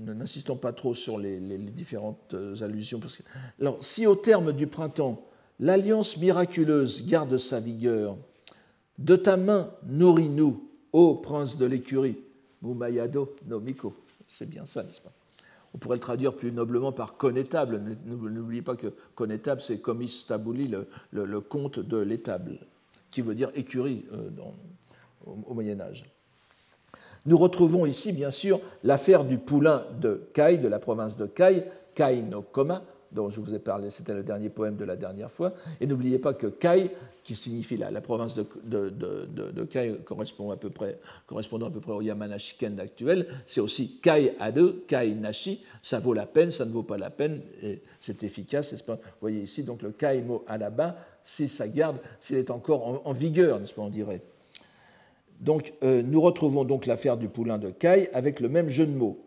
n'insistons pas trop sur les, différentes euh, allusions. Parce alors, si au terme du printemps, l'alliance miraculeuse garde sa vigueur, de ta main nourris-nous, ô prince de l'écurie, Mumayado no Miko. C'est bien ça, n'est-ce pas? On pourrait le traduire plus noblement par connétable. N'oubliez pas que connétable, c'est comis tabuli, le, comte de l'étable, qui veut dire écurie euh, au Moyen Âge. Nous retrouvons ici, bien sûr, l'affaire du poulain de Kai, de la province de Kai, Kai no Koma, dont je vous ai parlé, c'était le dernier poème de la dernière fois. Et n'oubliez pas que Kai, qui signifie la, la province de, de, Kai, correspond à peu près, correspondant à peu près au Yamanashiken actuel, c'est aussi Kai Ade, Kai Nashi, ça vaut la peine, ça ne vaut pas la peine, c'est efficace, pas? Vous voyez ici donc le Kai Mo Alaba, si ça garde, s'il est encore en, en vigueur, n'est-ce pas, on dirait. Donc, euh, nous retrouvons donc l'affaire du poulain de Caille avec le même jeu de mots.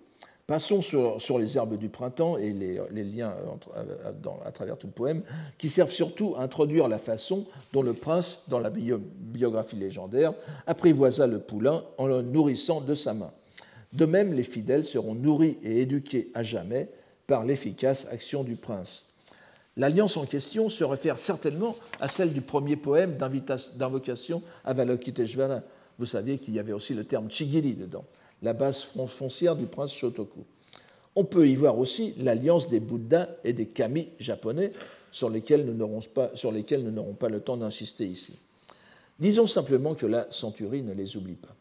Passons sur, les herbes du printemps et les, liens à travers tout le poème, qui servent surtout à introduire la façon dont le prince, dans la biographie légendaire, apprivoisa le poulain en le nourrissant de sa main. De même, les fidèles seront nourris et éduqués à jamais par l'efficace action du prince. L'alliance en question se réfère certainement à celle du premier poème d'invocation à Valokiteshvara, vous saviez qu'il y avait aussi le terme Chigiri dedans, la base foncière du prince Shotoku. On peut y voir aussi l'alliance des Bouddhas et des Kami japonais sur lesquels nous n'aurons pas, pas, le temps d'insister ici. Disons simplement que la centurie ne les oublie pas.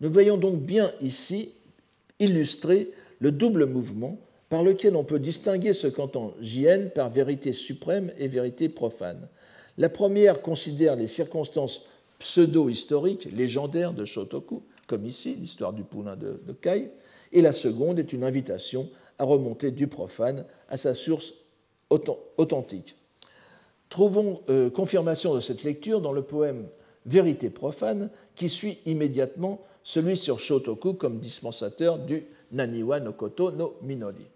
Nous voyons donc bien ici illustrer le double mouvement par lequel on peut distinguer ce qu'entend Jien par vérité suprême et vérité profane. La première considère les circonstances pseudo-historique, légendaire de Shotoku, comme ici, l'histoire du poulain de, Kai, et la seconde est une invitation à remonter du profane à sa source authentique. Trouvons euh, confirmation de cette lecture dans le poème Vérité profane, qui suit immédiatement celui sur Shotoku comme dispensateur du Naniwa no Koto no Minori.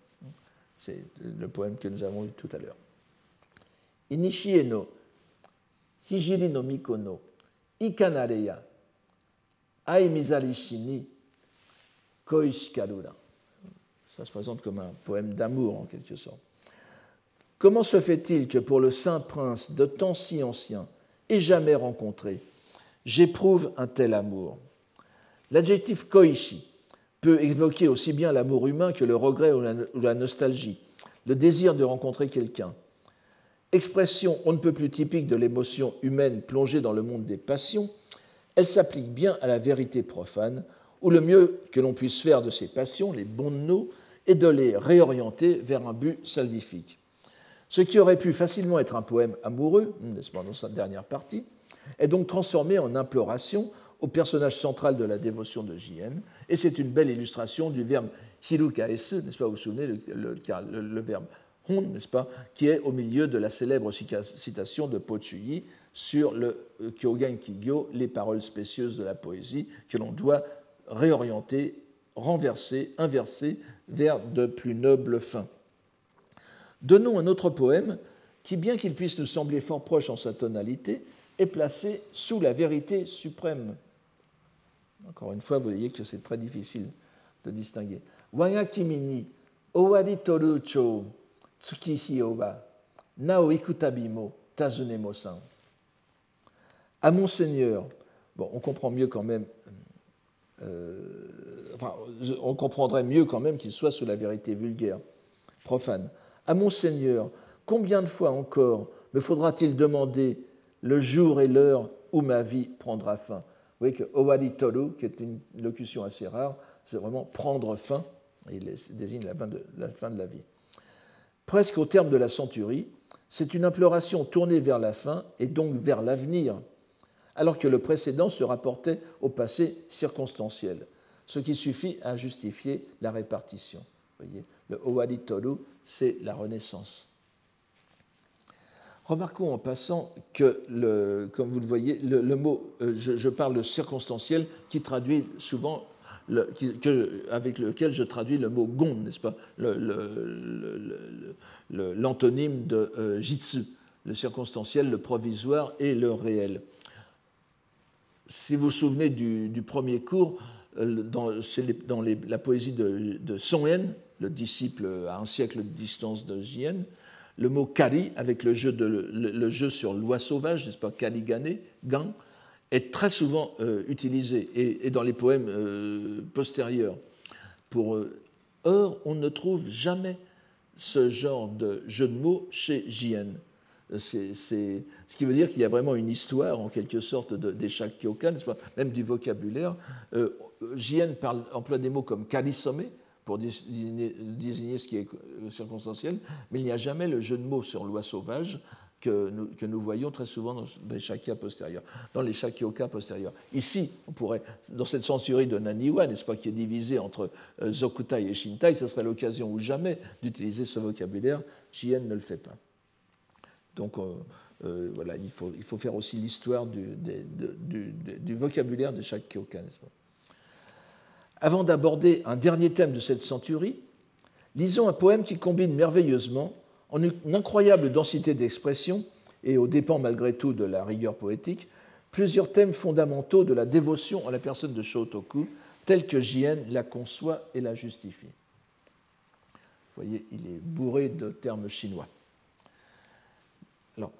C'est le poème que nous avons vu tout à l'heure. Inishie no Hijiri no Ai Mizarishini Koishikarura. Ça se présente comme un poème d'amour en quelque sorte. Comment se fait-il que pour le saint prince de temps si ancien et jamais rencontré, j'éprouve un tel amour? L'adjectif koishi peut évoquer aussi bien l'amour humain que le regret ou la nostalgie, le désir de rencontrer quelqu'un. Expression on ne peut plus typique de l'émotion humaine plongée dans le monde des passions, elle s'applique bien à la vérité profane, où le mieux que l'on puisse faire de ces passions, les bons nos, est de les réorienter vers un but salvifique. Ce qui aurait pu facilement être un poème amoureux, n'est-ce pas, dans sa dernière partie, est donc transformé en imploration au personnage central de la dévotion de J.N. Et c'est une belle illustration du verbe hirukaesu, n'est-ce pas Vous vous souvenez, le, verbe hon, n'est-ce pas, qui est au milieu de la célèbre citation de Po Chuyi sur le euh, Kyogen Kigyo, les paroles spécieuses de la poésie, que l'on doit réorienter, renverser, inverser vers de plus nobles fins. Donnons un autre poème qui, bien qu'il puisse nous sembler fort proche en sa tonalité, est placé sous la vérité suprême encore une fois, vous voyez que c'est très difficile de distinguer. Wayakimini, owari toru cho, tsuki wa, nao ikutabimo, tazunemo-san. À mon Seigneur, bon, on comprend mieux quand même, euh, on comprendrait mieux quand même qu'il soit sous la vérité vulgaire, profane. À mon Seigneur, combien de fois encore me faudra-t-il demander le jour et l'heure où ma vie prendra fin? Vous voyez que Owari Toru, qui est une locution assez rare, c'est vraiment prendre fin, il désigne la fin de la vie. Presque au terme de la centurie, c'est une imploration tournée vers la fin et donc vers l'avenir, alors que le précédent se rapportait au passé circonstanciel, ce qui suffit à justifier la répartition. Voyez, le Owari Toru, c'est la renaissance. Remarquons en passant que, comme vous le voyez, le, mot, euh, je, parle de circonstanciel, qui traduit souvent, avec lequel je traduis le mot gon, n'est-ce pas, l'antonyme de euh, jitsu, le circonstanciel, le provisoire et le réel. Si vous vous souvenez du, premier cours, euh, dans, dans la poésie de, de Son le disciple à un siècle de distance de Jien, le mot kari, avec le jeu, le, jeu sur loi sauvage, n'est-ce pas, karigane, gan, est très souvent euh, utilisé, et, dans les poèmes euh, postérieurs. Pour, euh, or, on ne trouve jamais ce genre de jeu de mots chez Jien. C'est, ce qui veut dire qu'il y a vraiment une histoire, en quelque sorte, de, des Kyokan, même du vocabulaire. Jien parle, emploie des mots comme karisome, pour désigner, ce qui est euh, circonstanciel, mais il n'y a jamais le jeu de mots sur loi sauvage que nous, que nous voyons très souvent dans les shakyas postérieurs, dans les shakyoka postérieurs. Ici, on pourrait, dans cette censurie de Naniwa, n'est-ce pas, qui est divisée entre euh, Zokutai et Shintai, ce serait l'occasion ou jamais d'utiliser ce vocabulaire. Jien ne le fait pas. Donc, euh, voilà, il faut, il faut faire aussi l'histoire du, du, vocabulaire de chaque n'est-ce pas avant d'aborder un dernier thème de cette centurie, lisons un poème qui combine merveilleusement, en une incroyable densité d'expression et au dépens malgré tout de la rigueur poétique, plusieurs thèmes fondamentaux de la dévotion à la personne de Shotoku, tels que Jien la conçoit et la justifie. Vous voyez, il est bourré de termes chinois. Alors,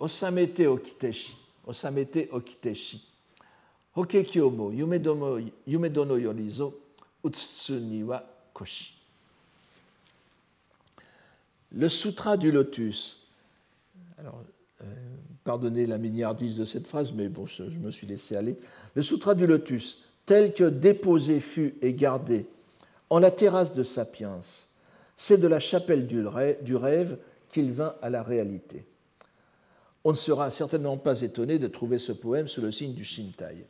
osamete okiteshi, osamete okiteshi. Le sutra du lotus. Alors, euh, pardonnez la milliardise de cette phrase, mais bon, je, me suis laissé aller. Le sutra du lotus, tel que déposé fut et gardé en la terrasse de Sapiens, c'est de la chapelle du rêve qu'il vint à la réalité. On ne sera certainement pas étonné de trouver ce poème sous le signe du Shintai.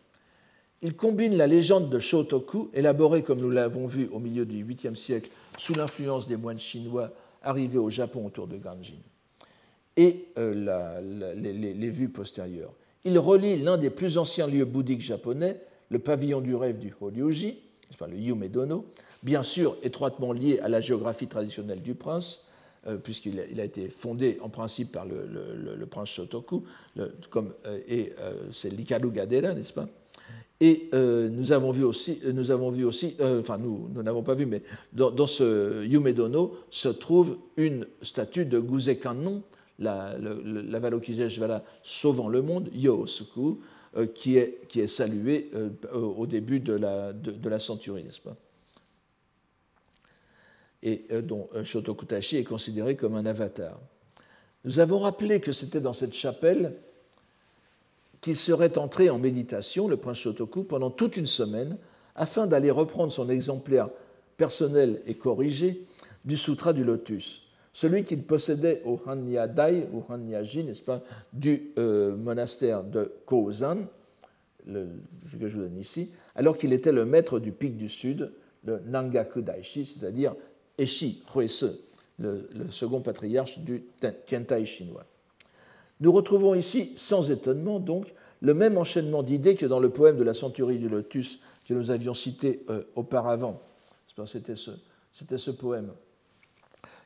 Il combine la légende de Shotoku, élaborée comme nous l'avons vu au milieu du 8e siècle sous l'influence des moines chinois arrivés au Japon autour de Ganjin, et euh, les, vues postérieures. Il relie l'un des plus anciens lieux bouddhiques japonais, le pavillon du rêve du Horyuji, le Yumedono, bien sûr étroitement lié à la géographie traditionnelle du prince, euh, puisqu'il a, été fondé en principe par le, prince Shotoku, comme, euh, et c'est l'Ikaru Gadera, n'est-ce pas? Et euh, nous avons vu aussi, euh, nous avons vu aussi euh, enfin nous, n'avons pas vu, mais dans, ce Yumedono se trouve une statue de Guzekanon, la, la, sauvant le monde, Yosuku, qui, est, qui est saluée au début de la, de, la centurie, n'est-ce pas? Et dont Shotokutashi est considéré comme un avatar. Nous avons rappelé que c'était dans cette chapelle qu'il serait entré en méditation, le prince Shotoku, pendant toute une semaine, afin d'aller reprendre son exemplaire personnel et corrigé du Sutra du Lotus, celui qu'il possédait au Hanyadai, ou Hanyaji, n'est-ce pas, du euh, monastère de Kozan, que je vous donne ici, alors qu'il était le maître du pic du sud, le Nangaku Daishi, c'est-à-dire Eshi Huese, le, le, second patriarche du Tiantai chinois. Nous retrouvons ici, sans étonnement donc, le même enchaînement d'idées que dans le poème de la centurie du lotus que nous avions cité euh, auparavant. C'était ce, poème.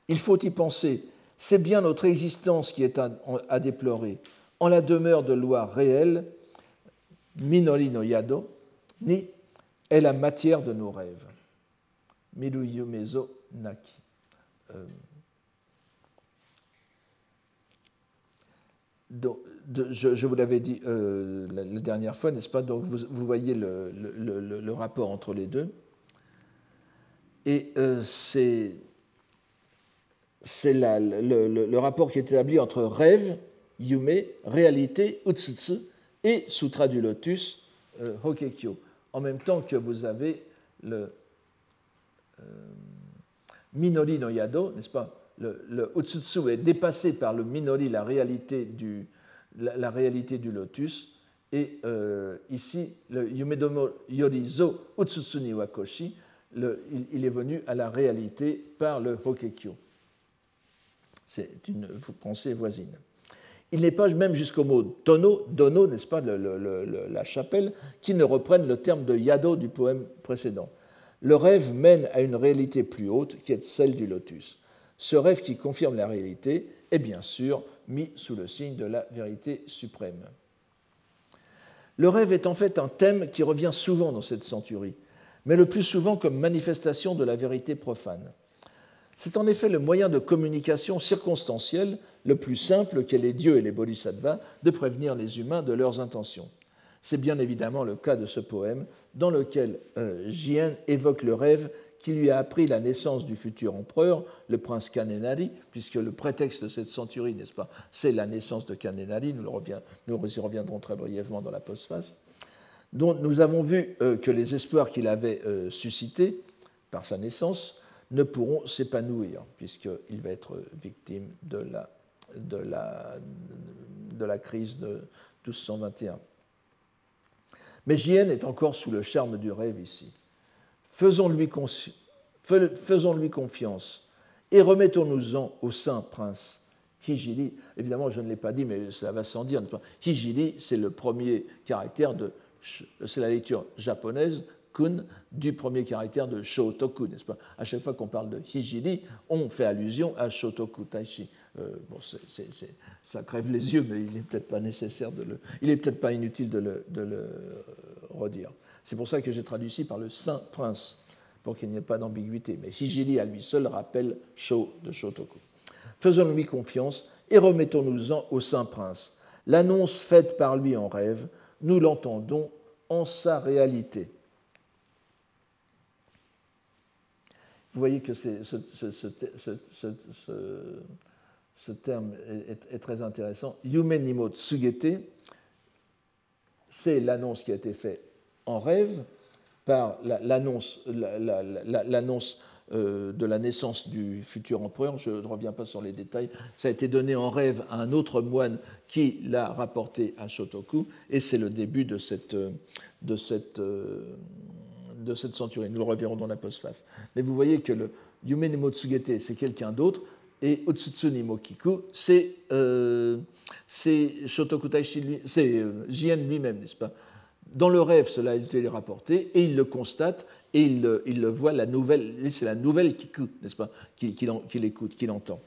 Il faut y penser, c'est bien notre existence qui est à, déplorer. En la demeure de loi réelle, Minori no Yado, ni est la matière de nos rêves. Miru Yumezo Naki. Euh, je, vous l'avais dit euh, la, dernière fois, n'est-ce pas? Donc vous, voyez le, rapport entre les deux. Et euh, c'est le, rapport qui est établi entre rêve, yume, réalité, utsutsu, et sutra du lotus, euh, hokekyo. En même temps que vous avez le minori no yado, n'est-ce pas? Le, le Utsutsu est dépassé par le Minori, la réalité du, la, réalité du lotus. Et euh, ici, le Yumedomo Yorizo Utsutsu ni Wakoshi, il, est venu à la réalité par le Hokekyo. C'est une pensée voisine. Il n'est pas même jusqu'au mot dono, n'est-ce pas, la chapelle, qui ne reprenne le terme de yado du poème précédent. Le rêve mène à une réalité plus haute qui est celle du lotus. Ce rêve qui confirme la réalité est bien sûr mis sous le signe de la vérité suprême. Le rêve est en fait un thème qui revient souvent dans cette centurie, mais le plus souvent comme manifestation de la vérité profane. C'est en effet le moyen de communication circonstanciel le plus simple qu'aient les dieux et les bodhisattvas de prévenir les humains de leurs intentions. C'est bien évidemment le cas de ce poème dans lequel euh, évoque le rêve qui lui a appris la naissance du futur empereur, le prince Kanenari, puisque le prétexte de cette centurie, n'est-ce pas, c'est la naissance de Kanenari, nous, y reviendrons très brièvement dans la postface, dont nous avons vu euh, que les espoirs qu'il avait euh, suscités par sa naissance ne pourront s'épanouir, puisqu'il va être victime de la, de la, de la crise de 1221. Mais Jien est encore sous le charme du rêve ici. Faisons-lui confiance et remettons-nous-en au saint prince. Hijili, évidemment, je ne l'ai pas dit, mais cela va sans dire. Hijili, c'est le premier caractère de. C'est la lecture japonaise, kun, du premier caractère de Shotoku, n'est-ce pas? À chaque fois qu'on parle de Hijili, on fait allusion à Shotoku Taishi. Euh, bon, ça crève les yeux, mais il n'est peut-être pas nécessaire de le. Il n'est peut-être pas inutile de le, de le redire. C'est pour ça que j'ai traduit ici par le Saint Prince, pour qu'il n'y ait pas d'ambiguïté. Mais Hijili à lui seul rappelle Sho de Shotoku. Faisons-lui confiance et remettons-nous-en au Saint Prince. L'annonce faite par lui en rêve, nous l'entendons en sa réalité. Vous voyez que ce, terme est, très intéressant. Yume Nimo Tsugete, c'est l'annonce qui a été faite en rêve par l'annonce euh, de la naissance du futur empereur. Je ne reviens pas sur les détails. Ça a été donné en rêve à un autre moine qui l'a rapporté à Shotoku, et c'est le début de cette, de euh, centurie. Nous le reverrons dans la postface. Mais vous voyez que le Yume c'est quelqu'un d'autre, et Otsutsu Mokiku, c'est euh, Shotoku Taishi, c'est euh, Jien lui-même, n'est-ce pas? Dans le rêve, cela a été rapporté, et il le constate, et il le, voit, la nouvelle, c'est la nouvelle qu'il écoute, n'est-ce pas, qu'il écoute, qu'il entend.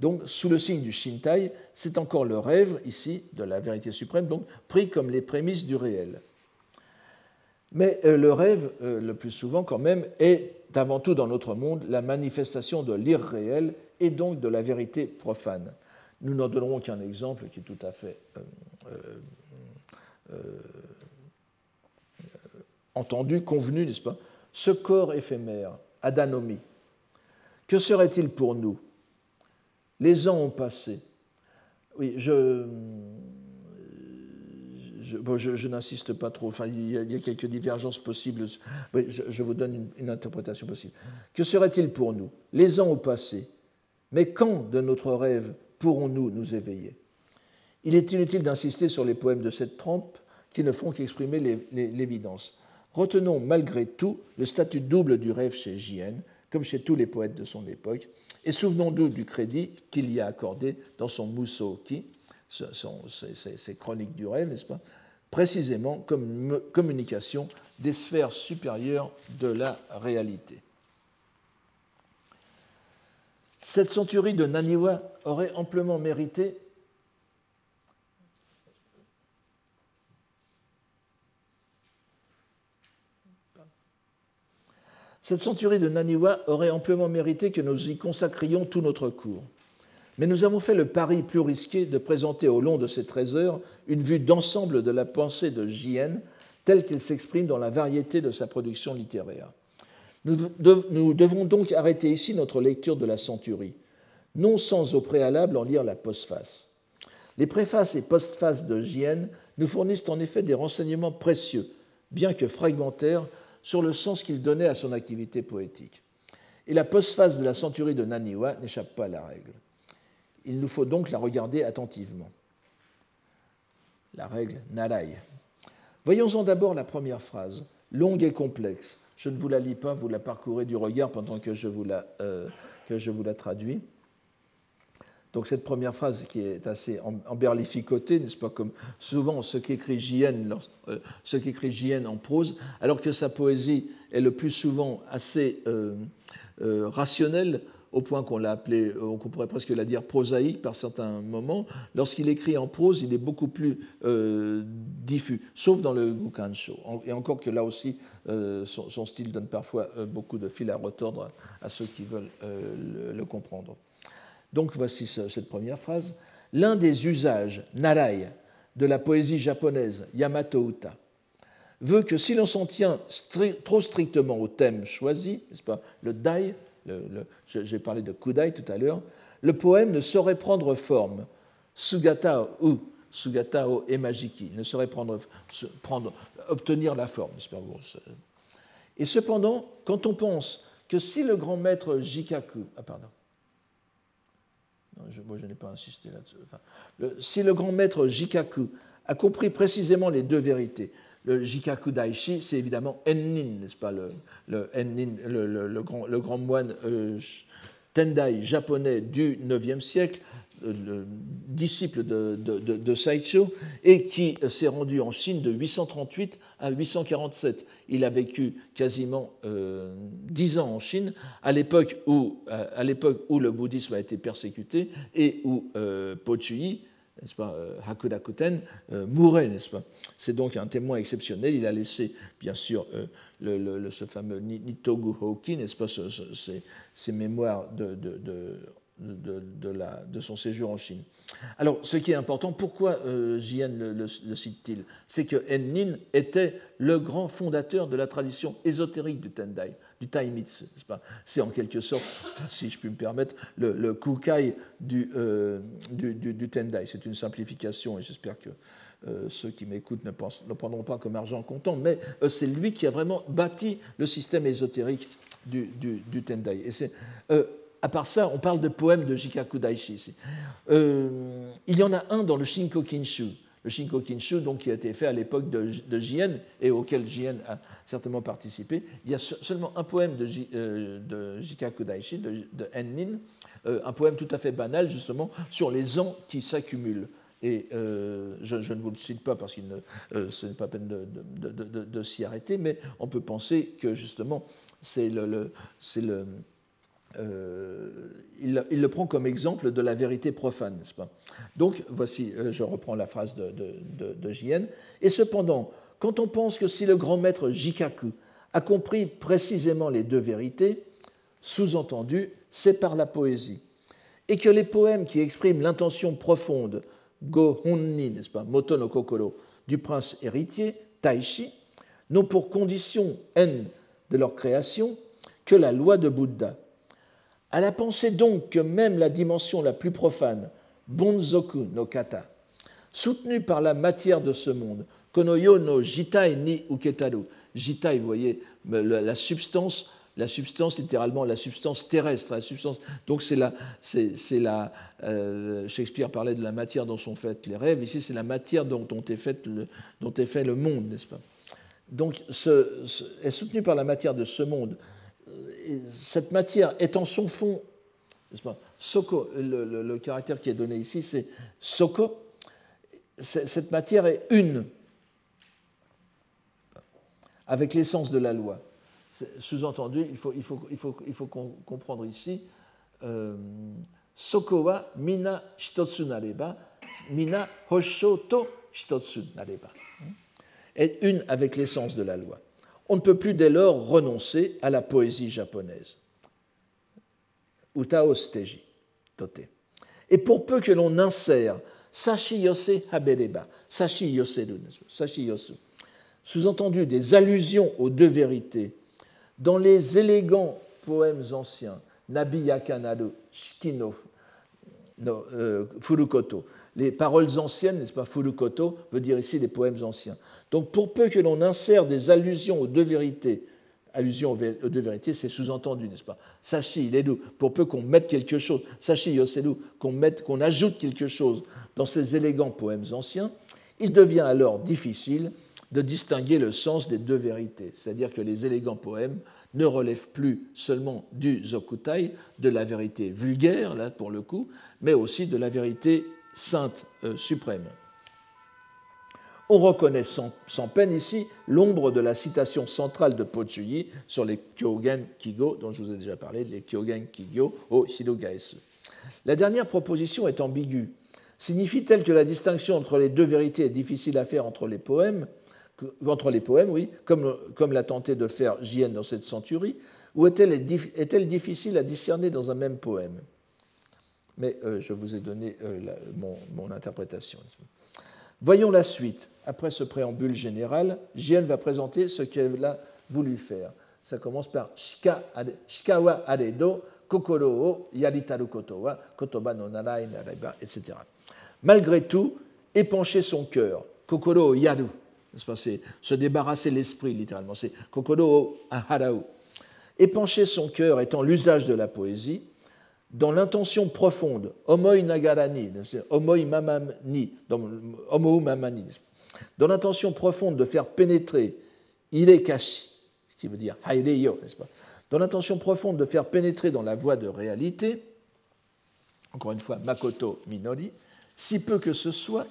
Donc, sous le signe du Shintai, c'est encore le rêve, ici, de la vérité suprême, donc pris comme les prémices du réel. Mais le rêve, le plus souvent quand même, est avant tout dans notre monde la manifestation de l'irréel et donc de la vérité profane. Nous n'en donnerons qu'un exemple qui est tout à fait entendu, convenu, n'est-ce pas Ce corps éphémère, Adanomi, que serait-il pour nous? Les ans ont passé. Oui, je, n'insiste pas trop. Il y, a, quelques divergences possibles. Je, vous donne une, une interprétation possible. Que serait-il pour nous? Les ans ont passé. Mais quand de notre rêve pourrons-nous nous éveiller? Il est inutile d'insister sur les poèmes de cette trempe qui ne font qu'exprimer l'évidence. Retenons malgré tout le statut double du rêve chez J.N., comme chez tous les poètes de son époque, et souvenons-nous du crédit qu'il y a accordé dans son Musoki, ses, chroniques du rêve, n'est-ce pas Précisément comme communication des sphères supérieures de la réalité. Cette centurie de Naniwa aurait amplement mérité Cette centurie de Naniwa aurait amplement mérité que nous y consacrions tout notre cours. Mais nous avons fait le pari plus risqué de présenter au long de ces 13 heures une vue d'ensemble de la pensée de J.N. telle qu'elle s'exprime dans la variété de sa production littéraire. Nous, devons donc arrêter ici notre lecture de la centurie, non sans au préalable en lire la postface. Les préfaces et postfaces de J.N. nous fournissent en effet des renseignements précieux, bien que fragmentaires, sur le sens qu'il donnait à son activité poétique. Et la postface de la centurie de Naniwa n'échappe pas à la règle. Il nous faut donc la regarder attentivement. La règle Narai. Voyons-en d'abord la première phrase, longue et complexe. Je ne vous la lis pas, vous la parcourez du regard pendant que je vous la, euh, que je vous la traduis. Donc cette première phrase qui est assez emberlificotée, n'est-ce pas, comme souvent ce qu'écrit JN, euh, en prose, alors que sa poésie est le plus souvent assez euh, euh, rationnelle, au point qu'on l'a appelé, on pourrait presque la dire prosaïque par certains moments. Lorsqu'il écrit en prose, il est beaucoup plus diffus, sauf dans le Gukansho. Et encore que là aussi, son, style donne parfois beaucoup de fil à retordre à, ceux qui veulent le comprendre. Donc voici cette première phrase. L'un des usages, narai, de la poésie japonaise, Yamato Uta, veut que si l'on s'en tient trop strictement au thème choisi, n'est-ce pas, le dai, j'ai parlé de kudai tout à l'heure, le poème ne saurait prendre forme, sugata ou sugata o emajiki, ne saurait prendre, obtenir la forme. Et cependant, quand on pense que si le grand maître Jikaku, ah pardon, moi, je n'ai pas insisté là-dessus. si le grand maître Jikaku a compris précisément les deux vérités, le Jikaku Daishi, c'est évidemment Ennin, n'est-ce pas, le, grand, moine euh, Tendai japonais du IXe siècle, le disciple de, de, de, et qui s'est rendu en Chine de 838 à 847. Il a vécu quasiment euh, dix ans en Chine, à l'époque où, à l'époque où le bouddhisme a été persécuté et où euh, Pochui, n'est-ce pas, euh, Hakudakuten, euh, mourait, n'est-ce pas C'est donc un témoin exceptionnel. Il a laissé, bien sûr, le, ce fameux Nitogu Hoki, n'est-ce pas, ces, mémoires de, de, de, son séjour en Chine. Alors, ce qui est important, pourquoi euh, le, cite-t-il? C'est que Ennin était le grand fondateur de la tradition ésotérique du Tendai, du Taimitsu, C'est en quelque sorte, si je puis me permettre, le, Kukai euh, du, du, Tendai. C'est une simplification et j'espère que euh, ceux qui m'écoutent ne, ne prendront pas comme argent comptant, mais euh, c'est lui qui a vraiment bâti le système ésotérique du, du Tendai. Et c'est à part ça, on parle de poèmes de Jikaku Daishi. Euh, il y en a un dans le Shinko Kinshu. Le Shinko Kinshu, donc, qui a été fait à l'époque de, de Jien et auquel Jien a certainement participé. Il y a seulement un poème de, euh, de Jikaku Daishi, de, Ennin, euh, un poème tout à fait banal, justement, sur les ans qui s'accumulent. Et je, ne vous le cite pas parce que ce n'est pas peine de, s'y arrêter, mais on peut penser que justement c'est le il, le prend comme exemple de la vérité profane, Donc, voici, je reprends la phrase de, de, Jien. Et cependant, quand on pense que si le grand maître Jikaku a compris précisément les deux vérités, sous-entendu, c'est par la poésie, et que les poèmes qui expriment l'intention profonde, Go Honni, n'est-ce pas, Moto Kokoro, du prince héritier, Taishi, n'ont pour condition N de leur création que la loi de Bouddha. À la pensée donc que même la dimension la plus profane, Bonzoku no Kata, soutenue par la matière de ce monde, Konoyo no Jitai ni Uketaru, Jitai, vous voyez, la substance la substance, littéralement la substance terrestre, la substance. Donc c'est la, c'est, la euh, Shakespeare parlait de la matière dont sont faits les rêves. Ici, c'est la matière dont, est fait le, monde, n'est-ce pas? Donc, ce, est soutenue par la matière de ce monde. Cette matière est en son fond, le, le, caractère qui est donné ici, c'est Soko. Cette matière est une avec l'essence de la loi. Sous-entendu, il faut, comprendre ici euh, Soko wa mina hitotsu nareba, mina hosho to hitotsu nareba. Est une avec l'essence de la loi. On ne peut plus dès lors renoncer à la poésie japonaise. Utao steji, tote. Et pour peu que l'on insère sashi yose habereba, sashi yoseru, sashi yosu, sous-entendu des allusions aux deux vérités dans les élégants poèmes anciens, Nabi Yakanado, Shikino, euh, Furukoto, les paroles anciennes, n'est-ce pas, Furukoto veut dire ici les poèmes anciens. Donc pour peu que l'on insère des allusions aux deux vérités, allusions aux deux vérités, c'est sous-entendu, n'est-ce pas? Sashi, Ledu, pour peu qu'on mette quelque chose, Sashi, Yosedu, qu'on mette, qu'on ajoute quelque chose dans ces élégants poèmes anciens, il devient alors difficile de distinguer le sens des deux vérités, c'est-à-dire que les élégants poèmes ne relèvent plus seulement du zokutai, de la vérité vulgaire, là pour le coup, mais aussi de la vérité sainte euh, suprême. On reconnaît sans, peine ici l'ombre de la citation centrale de Pochuyi sur les Kyogen Kigo, dont je vous ai déjà parlé, les Kyogen Kigo au Hirogaesu. La dernière proposition est ambiguë. Signifie-t-elle que la distinction entre les deux vérités est difficile à faire entre les poèmes entre les poèmes, oui, comme, l'a tenté de faire J.N. dans cette centurie, ou est-elle est difficile à discerner dans un même poème? Mais euh, je vous ai donné euh, mon, interprétation. Voyons la suite. Après ce préambule général, J.N. va présenter ce qu'elle a voulu faire. Ça commence par Shika Shikawa aredo, kokoro o yaritaru koto wa kotoba no narai naraiba, etc. Malgré tout, épancher son cœur, kokoro yaru, c'est se débarrasser l'esprit, littéralement. C'est kokodo harau. Épancher son cœur étant l'usage de la poésie, dans l'intention profonde, homoi nagarani, homoi mamani, dans l'intention profonde de faire pénétrer irekashi, ce qui veut dire haireyo, pas? Dans l'intention profonde de faire pénétrer dans la voie de réalité, encore une fois, makoto minori, si peu que ce soit,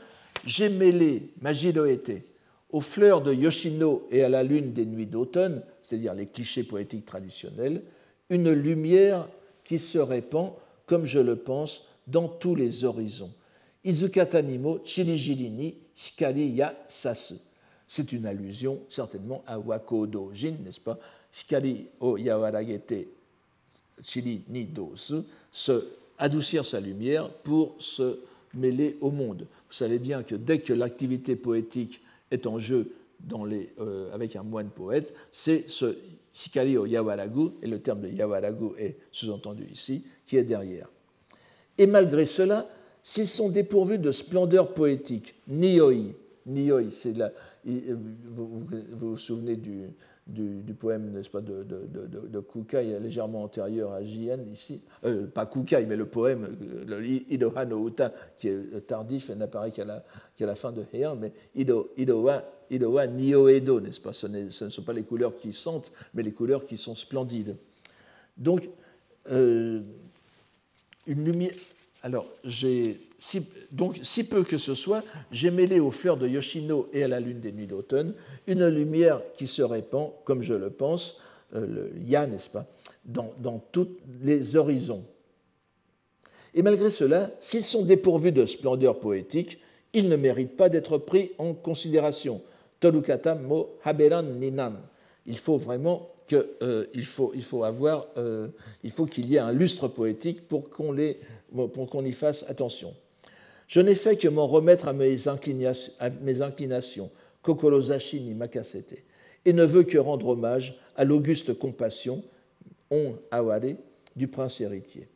j'ai mêlé majiroete, aux fleurs de Yoshino et à la lune des nuits d'automne, c'est-à-dire les clichés poétiques traditionnels, une lumière qui se répand, comme je le pense, dans tous les horizons. Izukatanimo Chirijiri Shikari ya Sasu. C'est une allusion certainement à Wakodo Jin, n'est-ce pas? Shikari o Yawaragete Chiri ni Dosu, se adoucir sa lumière pour se mêler au monde. Vous savez bien que dès que l'activité poétique est en jeu dans les, euh, avec un moine poète, c'est ce Shikari au Yawaragu, et le terme de Yawaragu est sous-entendu ici, qui est derrière. Et malgré cela, s'ils sont dépourvus de splendeur poétique, Nioi, Nioi, c'est la, vous, vous souvenez du, du, poème, n'est-ce pas, de, de, de, Kukai, légèrement antérieur à Jien, ici. Euh, pas Kukai, mais le poème, le Idoha no Uta, qui est tardif et n'apparaît qu'à la, la, fin de Heian, mais Ido, Idoha, Idoha Nioedo, n'est-ce pas ce, ce, ne sont pas les couleurs qui sentent, mais les couleurs qui sont splendides. Donc, euh, une lumière. Alors, j'ai donc, si peu que ce soit, j'ai mêlé aux fleurs de Yoshino et à la lune des nuits d'automne une lumière qui se répand, comme je le pense, le ya, n'est-ce pas, dans, dans tous les horizons. Et malgré cela, s'ils sont dépourvus de splendeur poétique, ils ne méritent pas d'être pris en considération. Tolukata mo haberan ninan. Il faut vraiment euh, faut, il faut avoir, euh, il faut qu'il y ait un lustre poétique pour qu'on pour qu'on y fasse attention. Je n'ai fait que m'en remettre à mes inclinations, à ni Makasete, et ne veux que rendre hommage à l'auguste compassion, on aware, du prince héritier.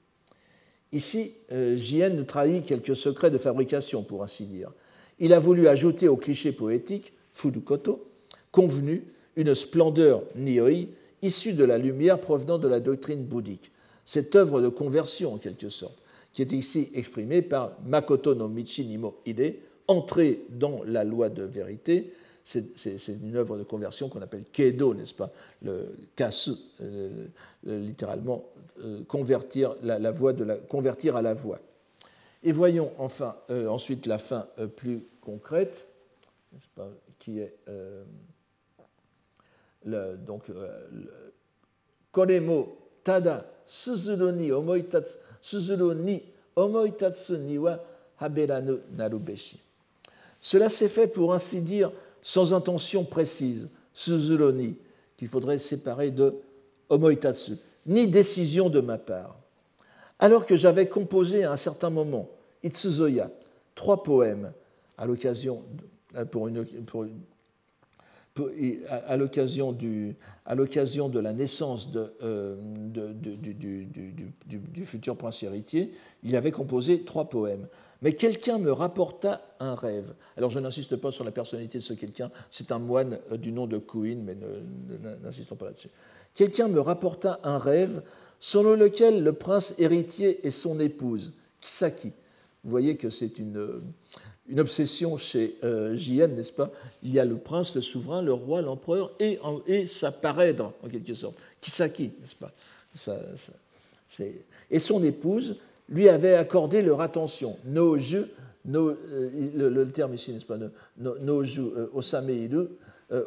Ici, euh, Jien nous trahit quelques secrets de fabrication, pour ainsi dire. Il a voulu ajouter au cliché poétique, Fudukoto, convenu, une splendeur nioi issue de la lumière provenant de la doctrine bouddhique. Cette œuvre de conversion, en quelque sorte, qui est ici exprimée par Makoto no Michi Nimo Ide, entrée dans la loi de vérité, c'est une œuvre de conversion qu'on appelle Kedo, n'est-ce pas? Le kasu, euh, littéralement euh, convertir la, voix de la, convertir à la voix. Et voyons enfin euh, ensuite la fin plus concrète, qui est le, donc le, Koremo tada suzuru ni omoitatsu suzuru ni omoitatsu ni wa haberanu narubeshi. Cela s'est fait pour ainsi dire sans intention précise, Suzuroni, qu'il faudrait séparer de Omoitatsu, ni décision de ma part. Alors que j'avais composé à un certain moment, Itsuzoya, trois poèmes à l'occasion pour une, à l'occasion de la naissance euh, du, futur prince héritier, il avait composé trois poèmes. Mais quelqu'un me rapporta un rêve. Alors je n'insiste pas sur la personnalité de ce quelqu'un, c'est un moine euh, du nom de Kuin, mais n'insistons pas là-dessus. Quelqu'un me rapporta un rêve selon lequel le prince héritier et son épouse, Kisaki, vous voyez que c'est une, euh, une obsession chez euh, n'est-ce pas? Il y a le prince, le souverain, le roi, l'empereur et, sa parèdre, en quelque sorte, Kisaki, n'est-ce pas? Et son épouse lui avait accordé leur attention. No ju, no, euh, le, terme ici, n'est-ce pas? No, no ju, euh, osameiru, euh,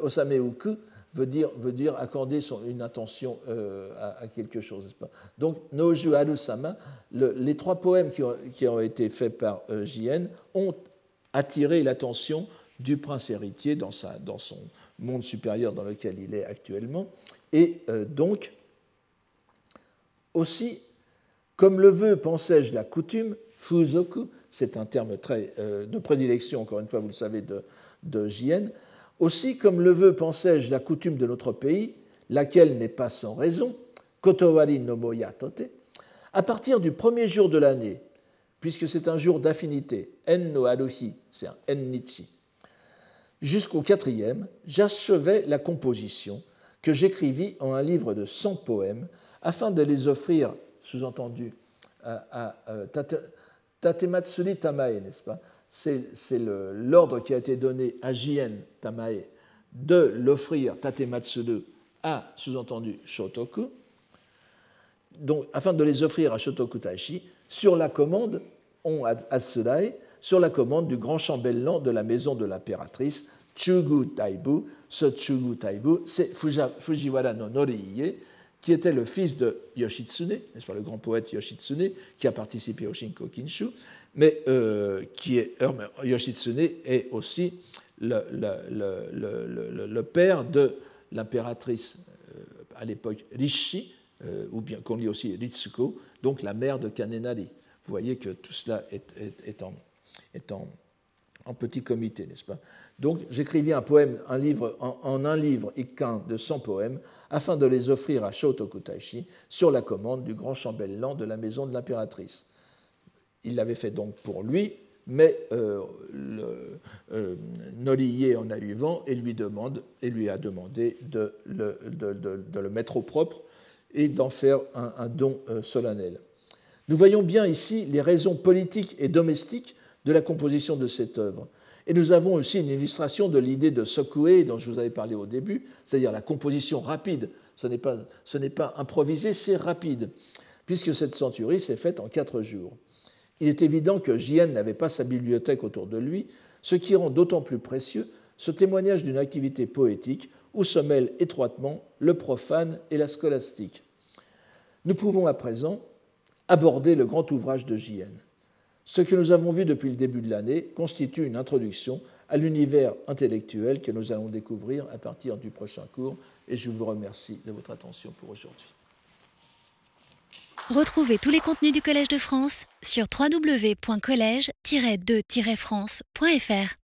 veut dire, accorder une attention euh, à, quelque chose, n'est-ce pas? Donc, Noju Arusama, le, les trois poèmes qui ont, été faits par euh, ont attirer l'attention du prince héritier dans, sa, dans, son monde supérieur dans lequel il est actuellement. Et euh, donc, aussi, comme le veut, pensais-je, la coutume, fuzoku, c'est un terme très, euh, de prédilection, encore une fois, vous le savez, de, de aussi, comme le veut, pensais-je, la coutume de notre pays, laquelle n'est pas sans raison, kotowari no moya tote, à partir du premier jour de l'année, puisque c'est un jour d'affinité, en no aruhi, c'est un en nichi. Jusqu'au quatrième, j'achevais la composition que j'écrivis en un livre de 100 poèmes afin de les offrir, sous-entendu, à, à, Tamae, n'est-ce pas? C'est l'ordre qui a été donné à Jien Tamae de l'offrir Tatematsuru à, sous-entendu, Shotoku, donc, afin de les offrir à Shotoku Taishi sur la commande on sur la commande du grand chambellan de la maison de l'impératrice Chugu Taibu. Ce Chugu Taibu, c'est Fujiwara no Noriie, qui était le fils de Yoshitsune, n'est-ce pas, le grand poète Yoshitsune, qui a participé au Shinko Kinshu, mais euh, qui est, euh, Yoshitsune est aussi le, père de l'impératrice euh, à l'époque Rishi, ou bien qu'on lit aussi Ritsuko, donc la mère de Kanenari. Vous voyez que tout cela est, en, petit comité, n'est-ce pas? Donc j'écrivis un poème, un livre, en, un livre ikkan de 100 poèmes, afin de les offrir à Shotoku Taishi sur la commande du grand chambellan de la maison de l'impératrice. Il l'avait fait donc pour lui, mais euh, euh, en a eu vent et lui, demande, et lui a demandé de le, mettre au propre et d'en faire un, don euh, solennel. Nous voyons bien ici les raisons politiques et domestiques de la composition de cette œuvre. Et nous avons aussi une illustration de l'idée de Sokue dont je vous avais parlé au début, c'est-à-dire la composition rapide. Ce n'est pas, pas, improvisé, c'est rapide, puisque cette centurie s'est faite en quatre jours. Il est évident que Jien n'avait pas sa bibliothèque autour de lui, ce qui rend d'autant plus précieux ce témoignage d'une activité poétique où se mêlent étroitement le profane et la scolastique. Nous pouvons à présent aborder le grand ouvrage de J.N. Ce que nous avons vu depuis le début de l'année constitue une introduction à l'univers intellectuel que nous allons découvrir à partir du prochain cours et je vous remercie de votre attention pour aujourd'hui. Retrouvez tous les contenus du Collège de France sur www.colège-2-france.fr.